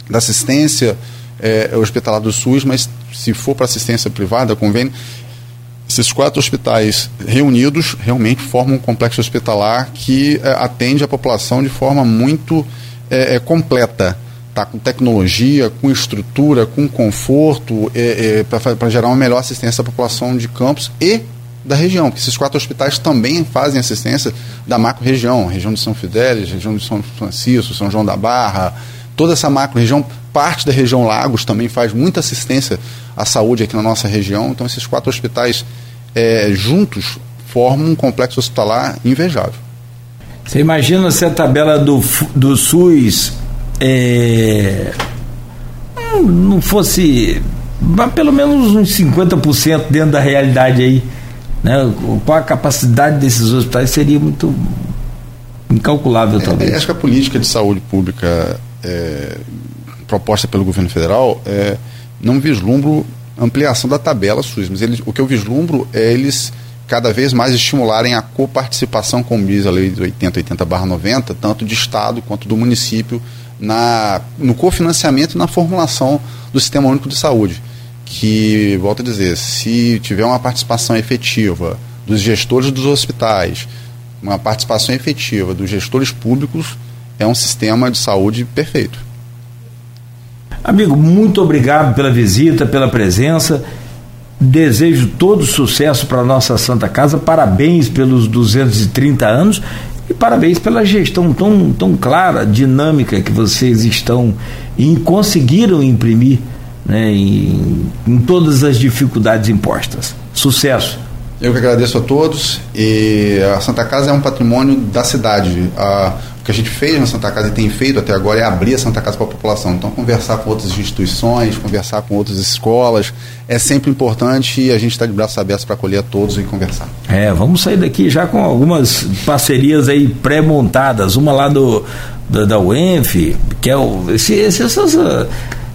da assistência é, hospitalar do SUS, mas se for para assistência privada, convênio, esses quatro hospitais reunidos realmente formam um complexo hospitalar que é, atende a população de forma muito é, é completa. Tá, com tecnologia, com estrutura, com conforto, é, é, para gerar uma melhor assistência à população de Campos e da região, porque esses quatro hospitais também fazem assistência da macro-região, região de São Fidélis, região de São Francisco, São João da Barra, toda essa macro-região, parte da região Lagos também faz muita assistência à saúde aqui na nossa região, então esses quatro hospitais é, juntos formam um complexo hospitalar invejável. Você imagina se a tabela do, do SUS é, não fosse pelo menos uns 50% dentro da realidade aí né? Qual a capacidade desses hospitais seria muito incalculável, talvez. É, acho que a política de saúde pública é, proposta pelo governo federal é, não vislumbro ampliação da tabela SUS, mas eles, o que eu vislumbro é eles cada vez mais estimularem a coparticipação, como diz a lei de 80, 80/90, tanto de Estado quanto do município, na, no cofinanciamento e na formulação do Sistema Único de Saúde que, volto a dizer, se tiver uma participação efetiva dos gestores dos hospitais, uma participação efetiva dos gestores públicos, é um sistema de saúde perfeito. Amigo, muito obrigado pela visita, pela presença. Desejo todo sucesso para a nossa Santa Casa. Parabéns pelos 230 anos e parabéns pela gestão tão, tão clara, dinâmica que vocês estão e conseguiram imprimir né, em, em todas as dificuldades impostas. Sucesso! Eu que agradeço a todos. E a Santa Casa é um patrimônio da cidade. A, o que a gente fez na Santa Casa e tem feito até agora é abrir a Santa Casa para a população. Então, conversar com outras instituições, conversar com outras escolas é sempre importante e a gente está de braços abertos para acolher a todos e conversar. É, vamos sair daqui já com algumas parcerias aí pré-montadas. Uma lá do, do da UENF, que é o. Esse, esse, essas,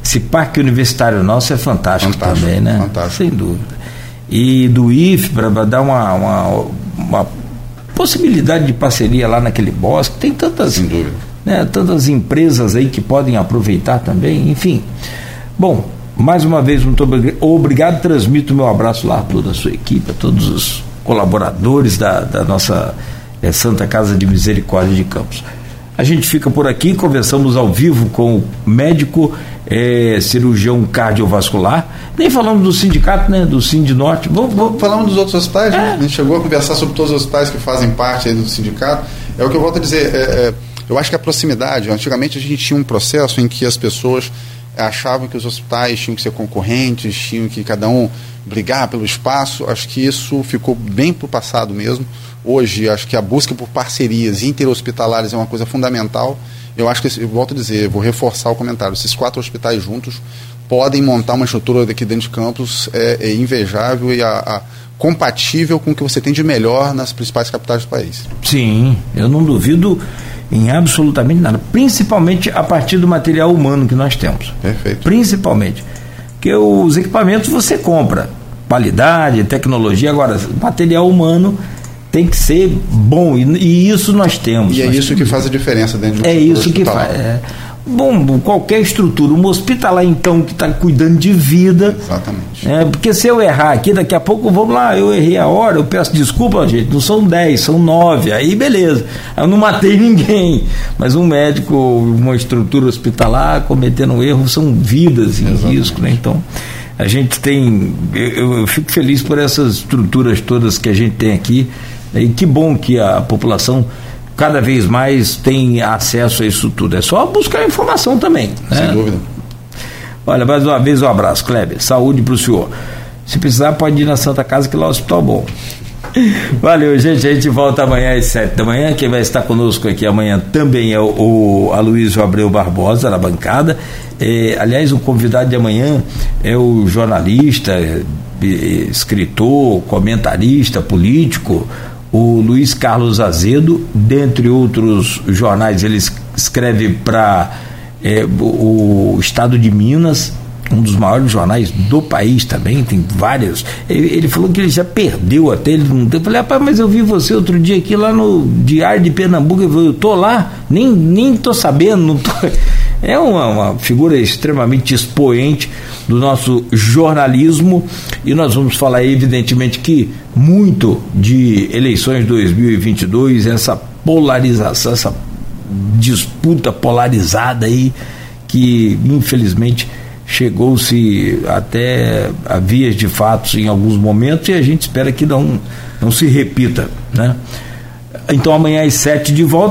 esse parque universitário nosso é fantástico, fantástico também, né? Fantástico. Sem dúvida. E do IF, para dar uma, uma, uma, possibilidade de parceria lá naquele bosque, tem tantas, né? tantas empresas aí que podem aproveitar também, enfim. Bom, mais uma vez, muito obrigado. Transmito meu abraço lá a toda a sua equipe, a todos os colaboradores da, da nossa é, Santa Casa de Misericórdia de Campos. A gente fica por aqui, conversamos ao vivo com o médico é, cirurgião cardiovascular. Nem falamos do sindicato, né? Do Sindinorte. Vamos, vamos... Falamos dos outros hospitais, né? é. né? A gente chegou a conversar sobre todos os hospitais que fazem parte do sindicato. É o que eu volto a dizer. É, é, eu acho que a proximidade, antigamente a gente tinha um processo em que as pessoas achavam que os hospitais tinham que ser concorrentes, tinham que cada um brigar pelo espaço. Acho que isso ficou bem para o passado mesmo. Hoje, acho que a busca por parcerias interhospitalares é uma coisa fundamental. Eu acho que, eu volto a dizer, vou reforçar o comentário: esses quatro hospitais juntos podem montar uma estrutura daqui dentro de campus é, é invejável e a, a, compatível com o que você tem de melhor nas principais capitais do país. Sim, eu não duvido em absolutamente nada, principalmente a partir do material humano que nós temos. Perfeito. Principalmente. Porque os equipamentos você compra, qualidade, tecnologia, agora, material humano tem que ser bom e, e isso nós temos. E é isso que faz a diferença dentro de um É isso que faz. É. Bom, qualquer estrutura, um hospitalar então que está cuidando de vida. Exatamente. É, porque se eu errar aqui, daqui a pouco vamos lá, eu errei a hora, eu peço desculpa, gente, não são 10, são 9, aí beleza. Eu não matei ninguém. Mas um médico, uma estrutura hospitalar cometendo um erro, são vidas em Exatamente. risco, né? Então a gente tem. Eu, eu fico feliz por essas estruturas todas que a gente tem aqui. E que bom que a população cada vez mais tem acesso a isso tudo. É só buscar informação também. Né? Sem dúvida. Olha, mais uma vez um abraço, Kleber. Saúde para o senhor. Se precisar, pode ir na Santa Casa, que lá é o hospital bom. Valeu, gente. A gente volta amanhã às sete da manhã. Quem vai estar conosco aqui amanhã também é o, o Aloysio Abreu Barbosa, na bancada. É, aliás, o convidado de amanhã é o jornalista, é, escritor, comentarista, político, o Luiz Carlos Azedo, dentre outros jornais, ele escreve para é, o Estado de Minas, um dos maiores jornais do país também, tem vários. Ele, ele falou que ele já perdeu até ele não Eu falei, rapaz, mas eu vi você outro dia aqui lá no Diário de Pernambuco. Eu, falei, eu tô lá, nem, nem tô sabendo, não tô. É uma, uma figura extremamente expoente do nosso jornalismo e nós vamos falar, evidentemente, que muito de eleições 2022, essa polarização, essa disputa polarizada aí, que infelizmente chegou-se até a vias de fatos em alguns momentos e a gente espera que não, não se repita. Né? Então amanhã às sete de volta.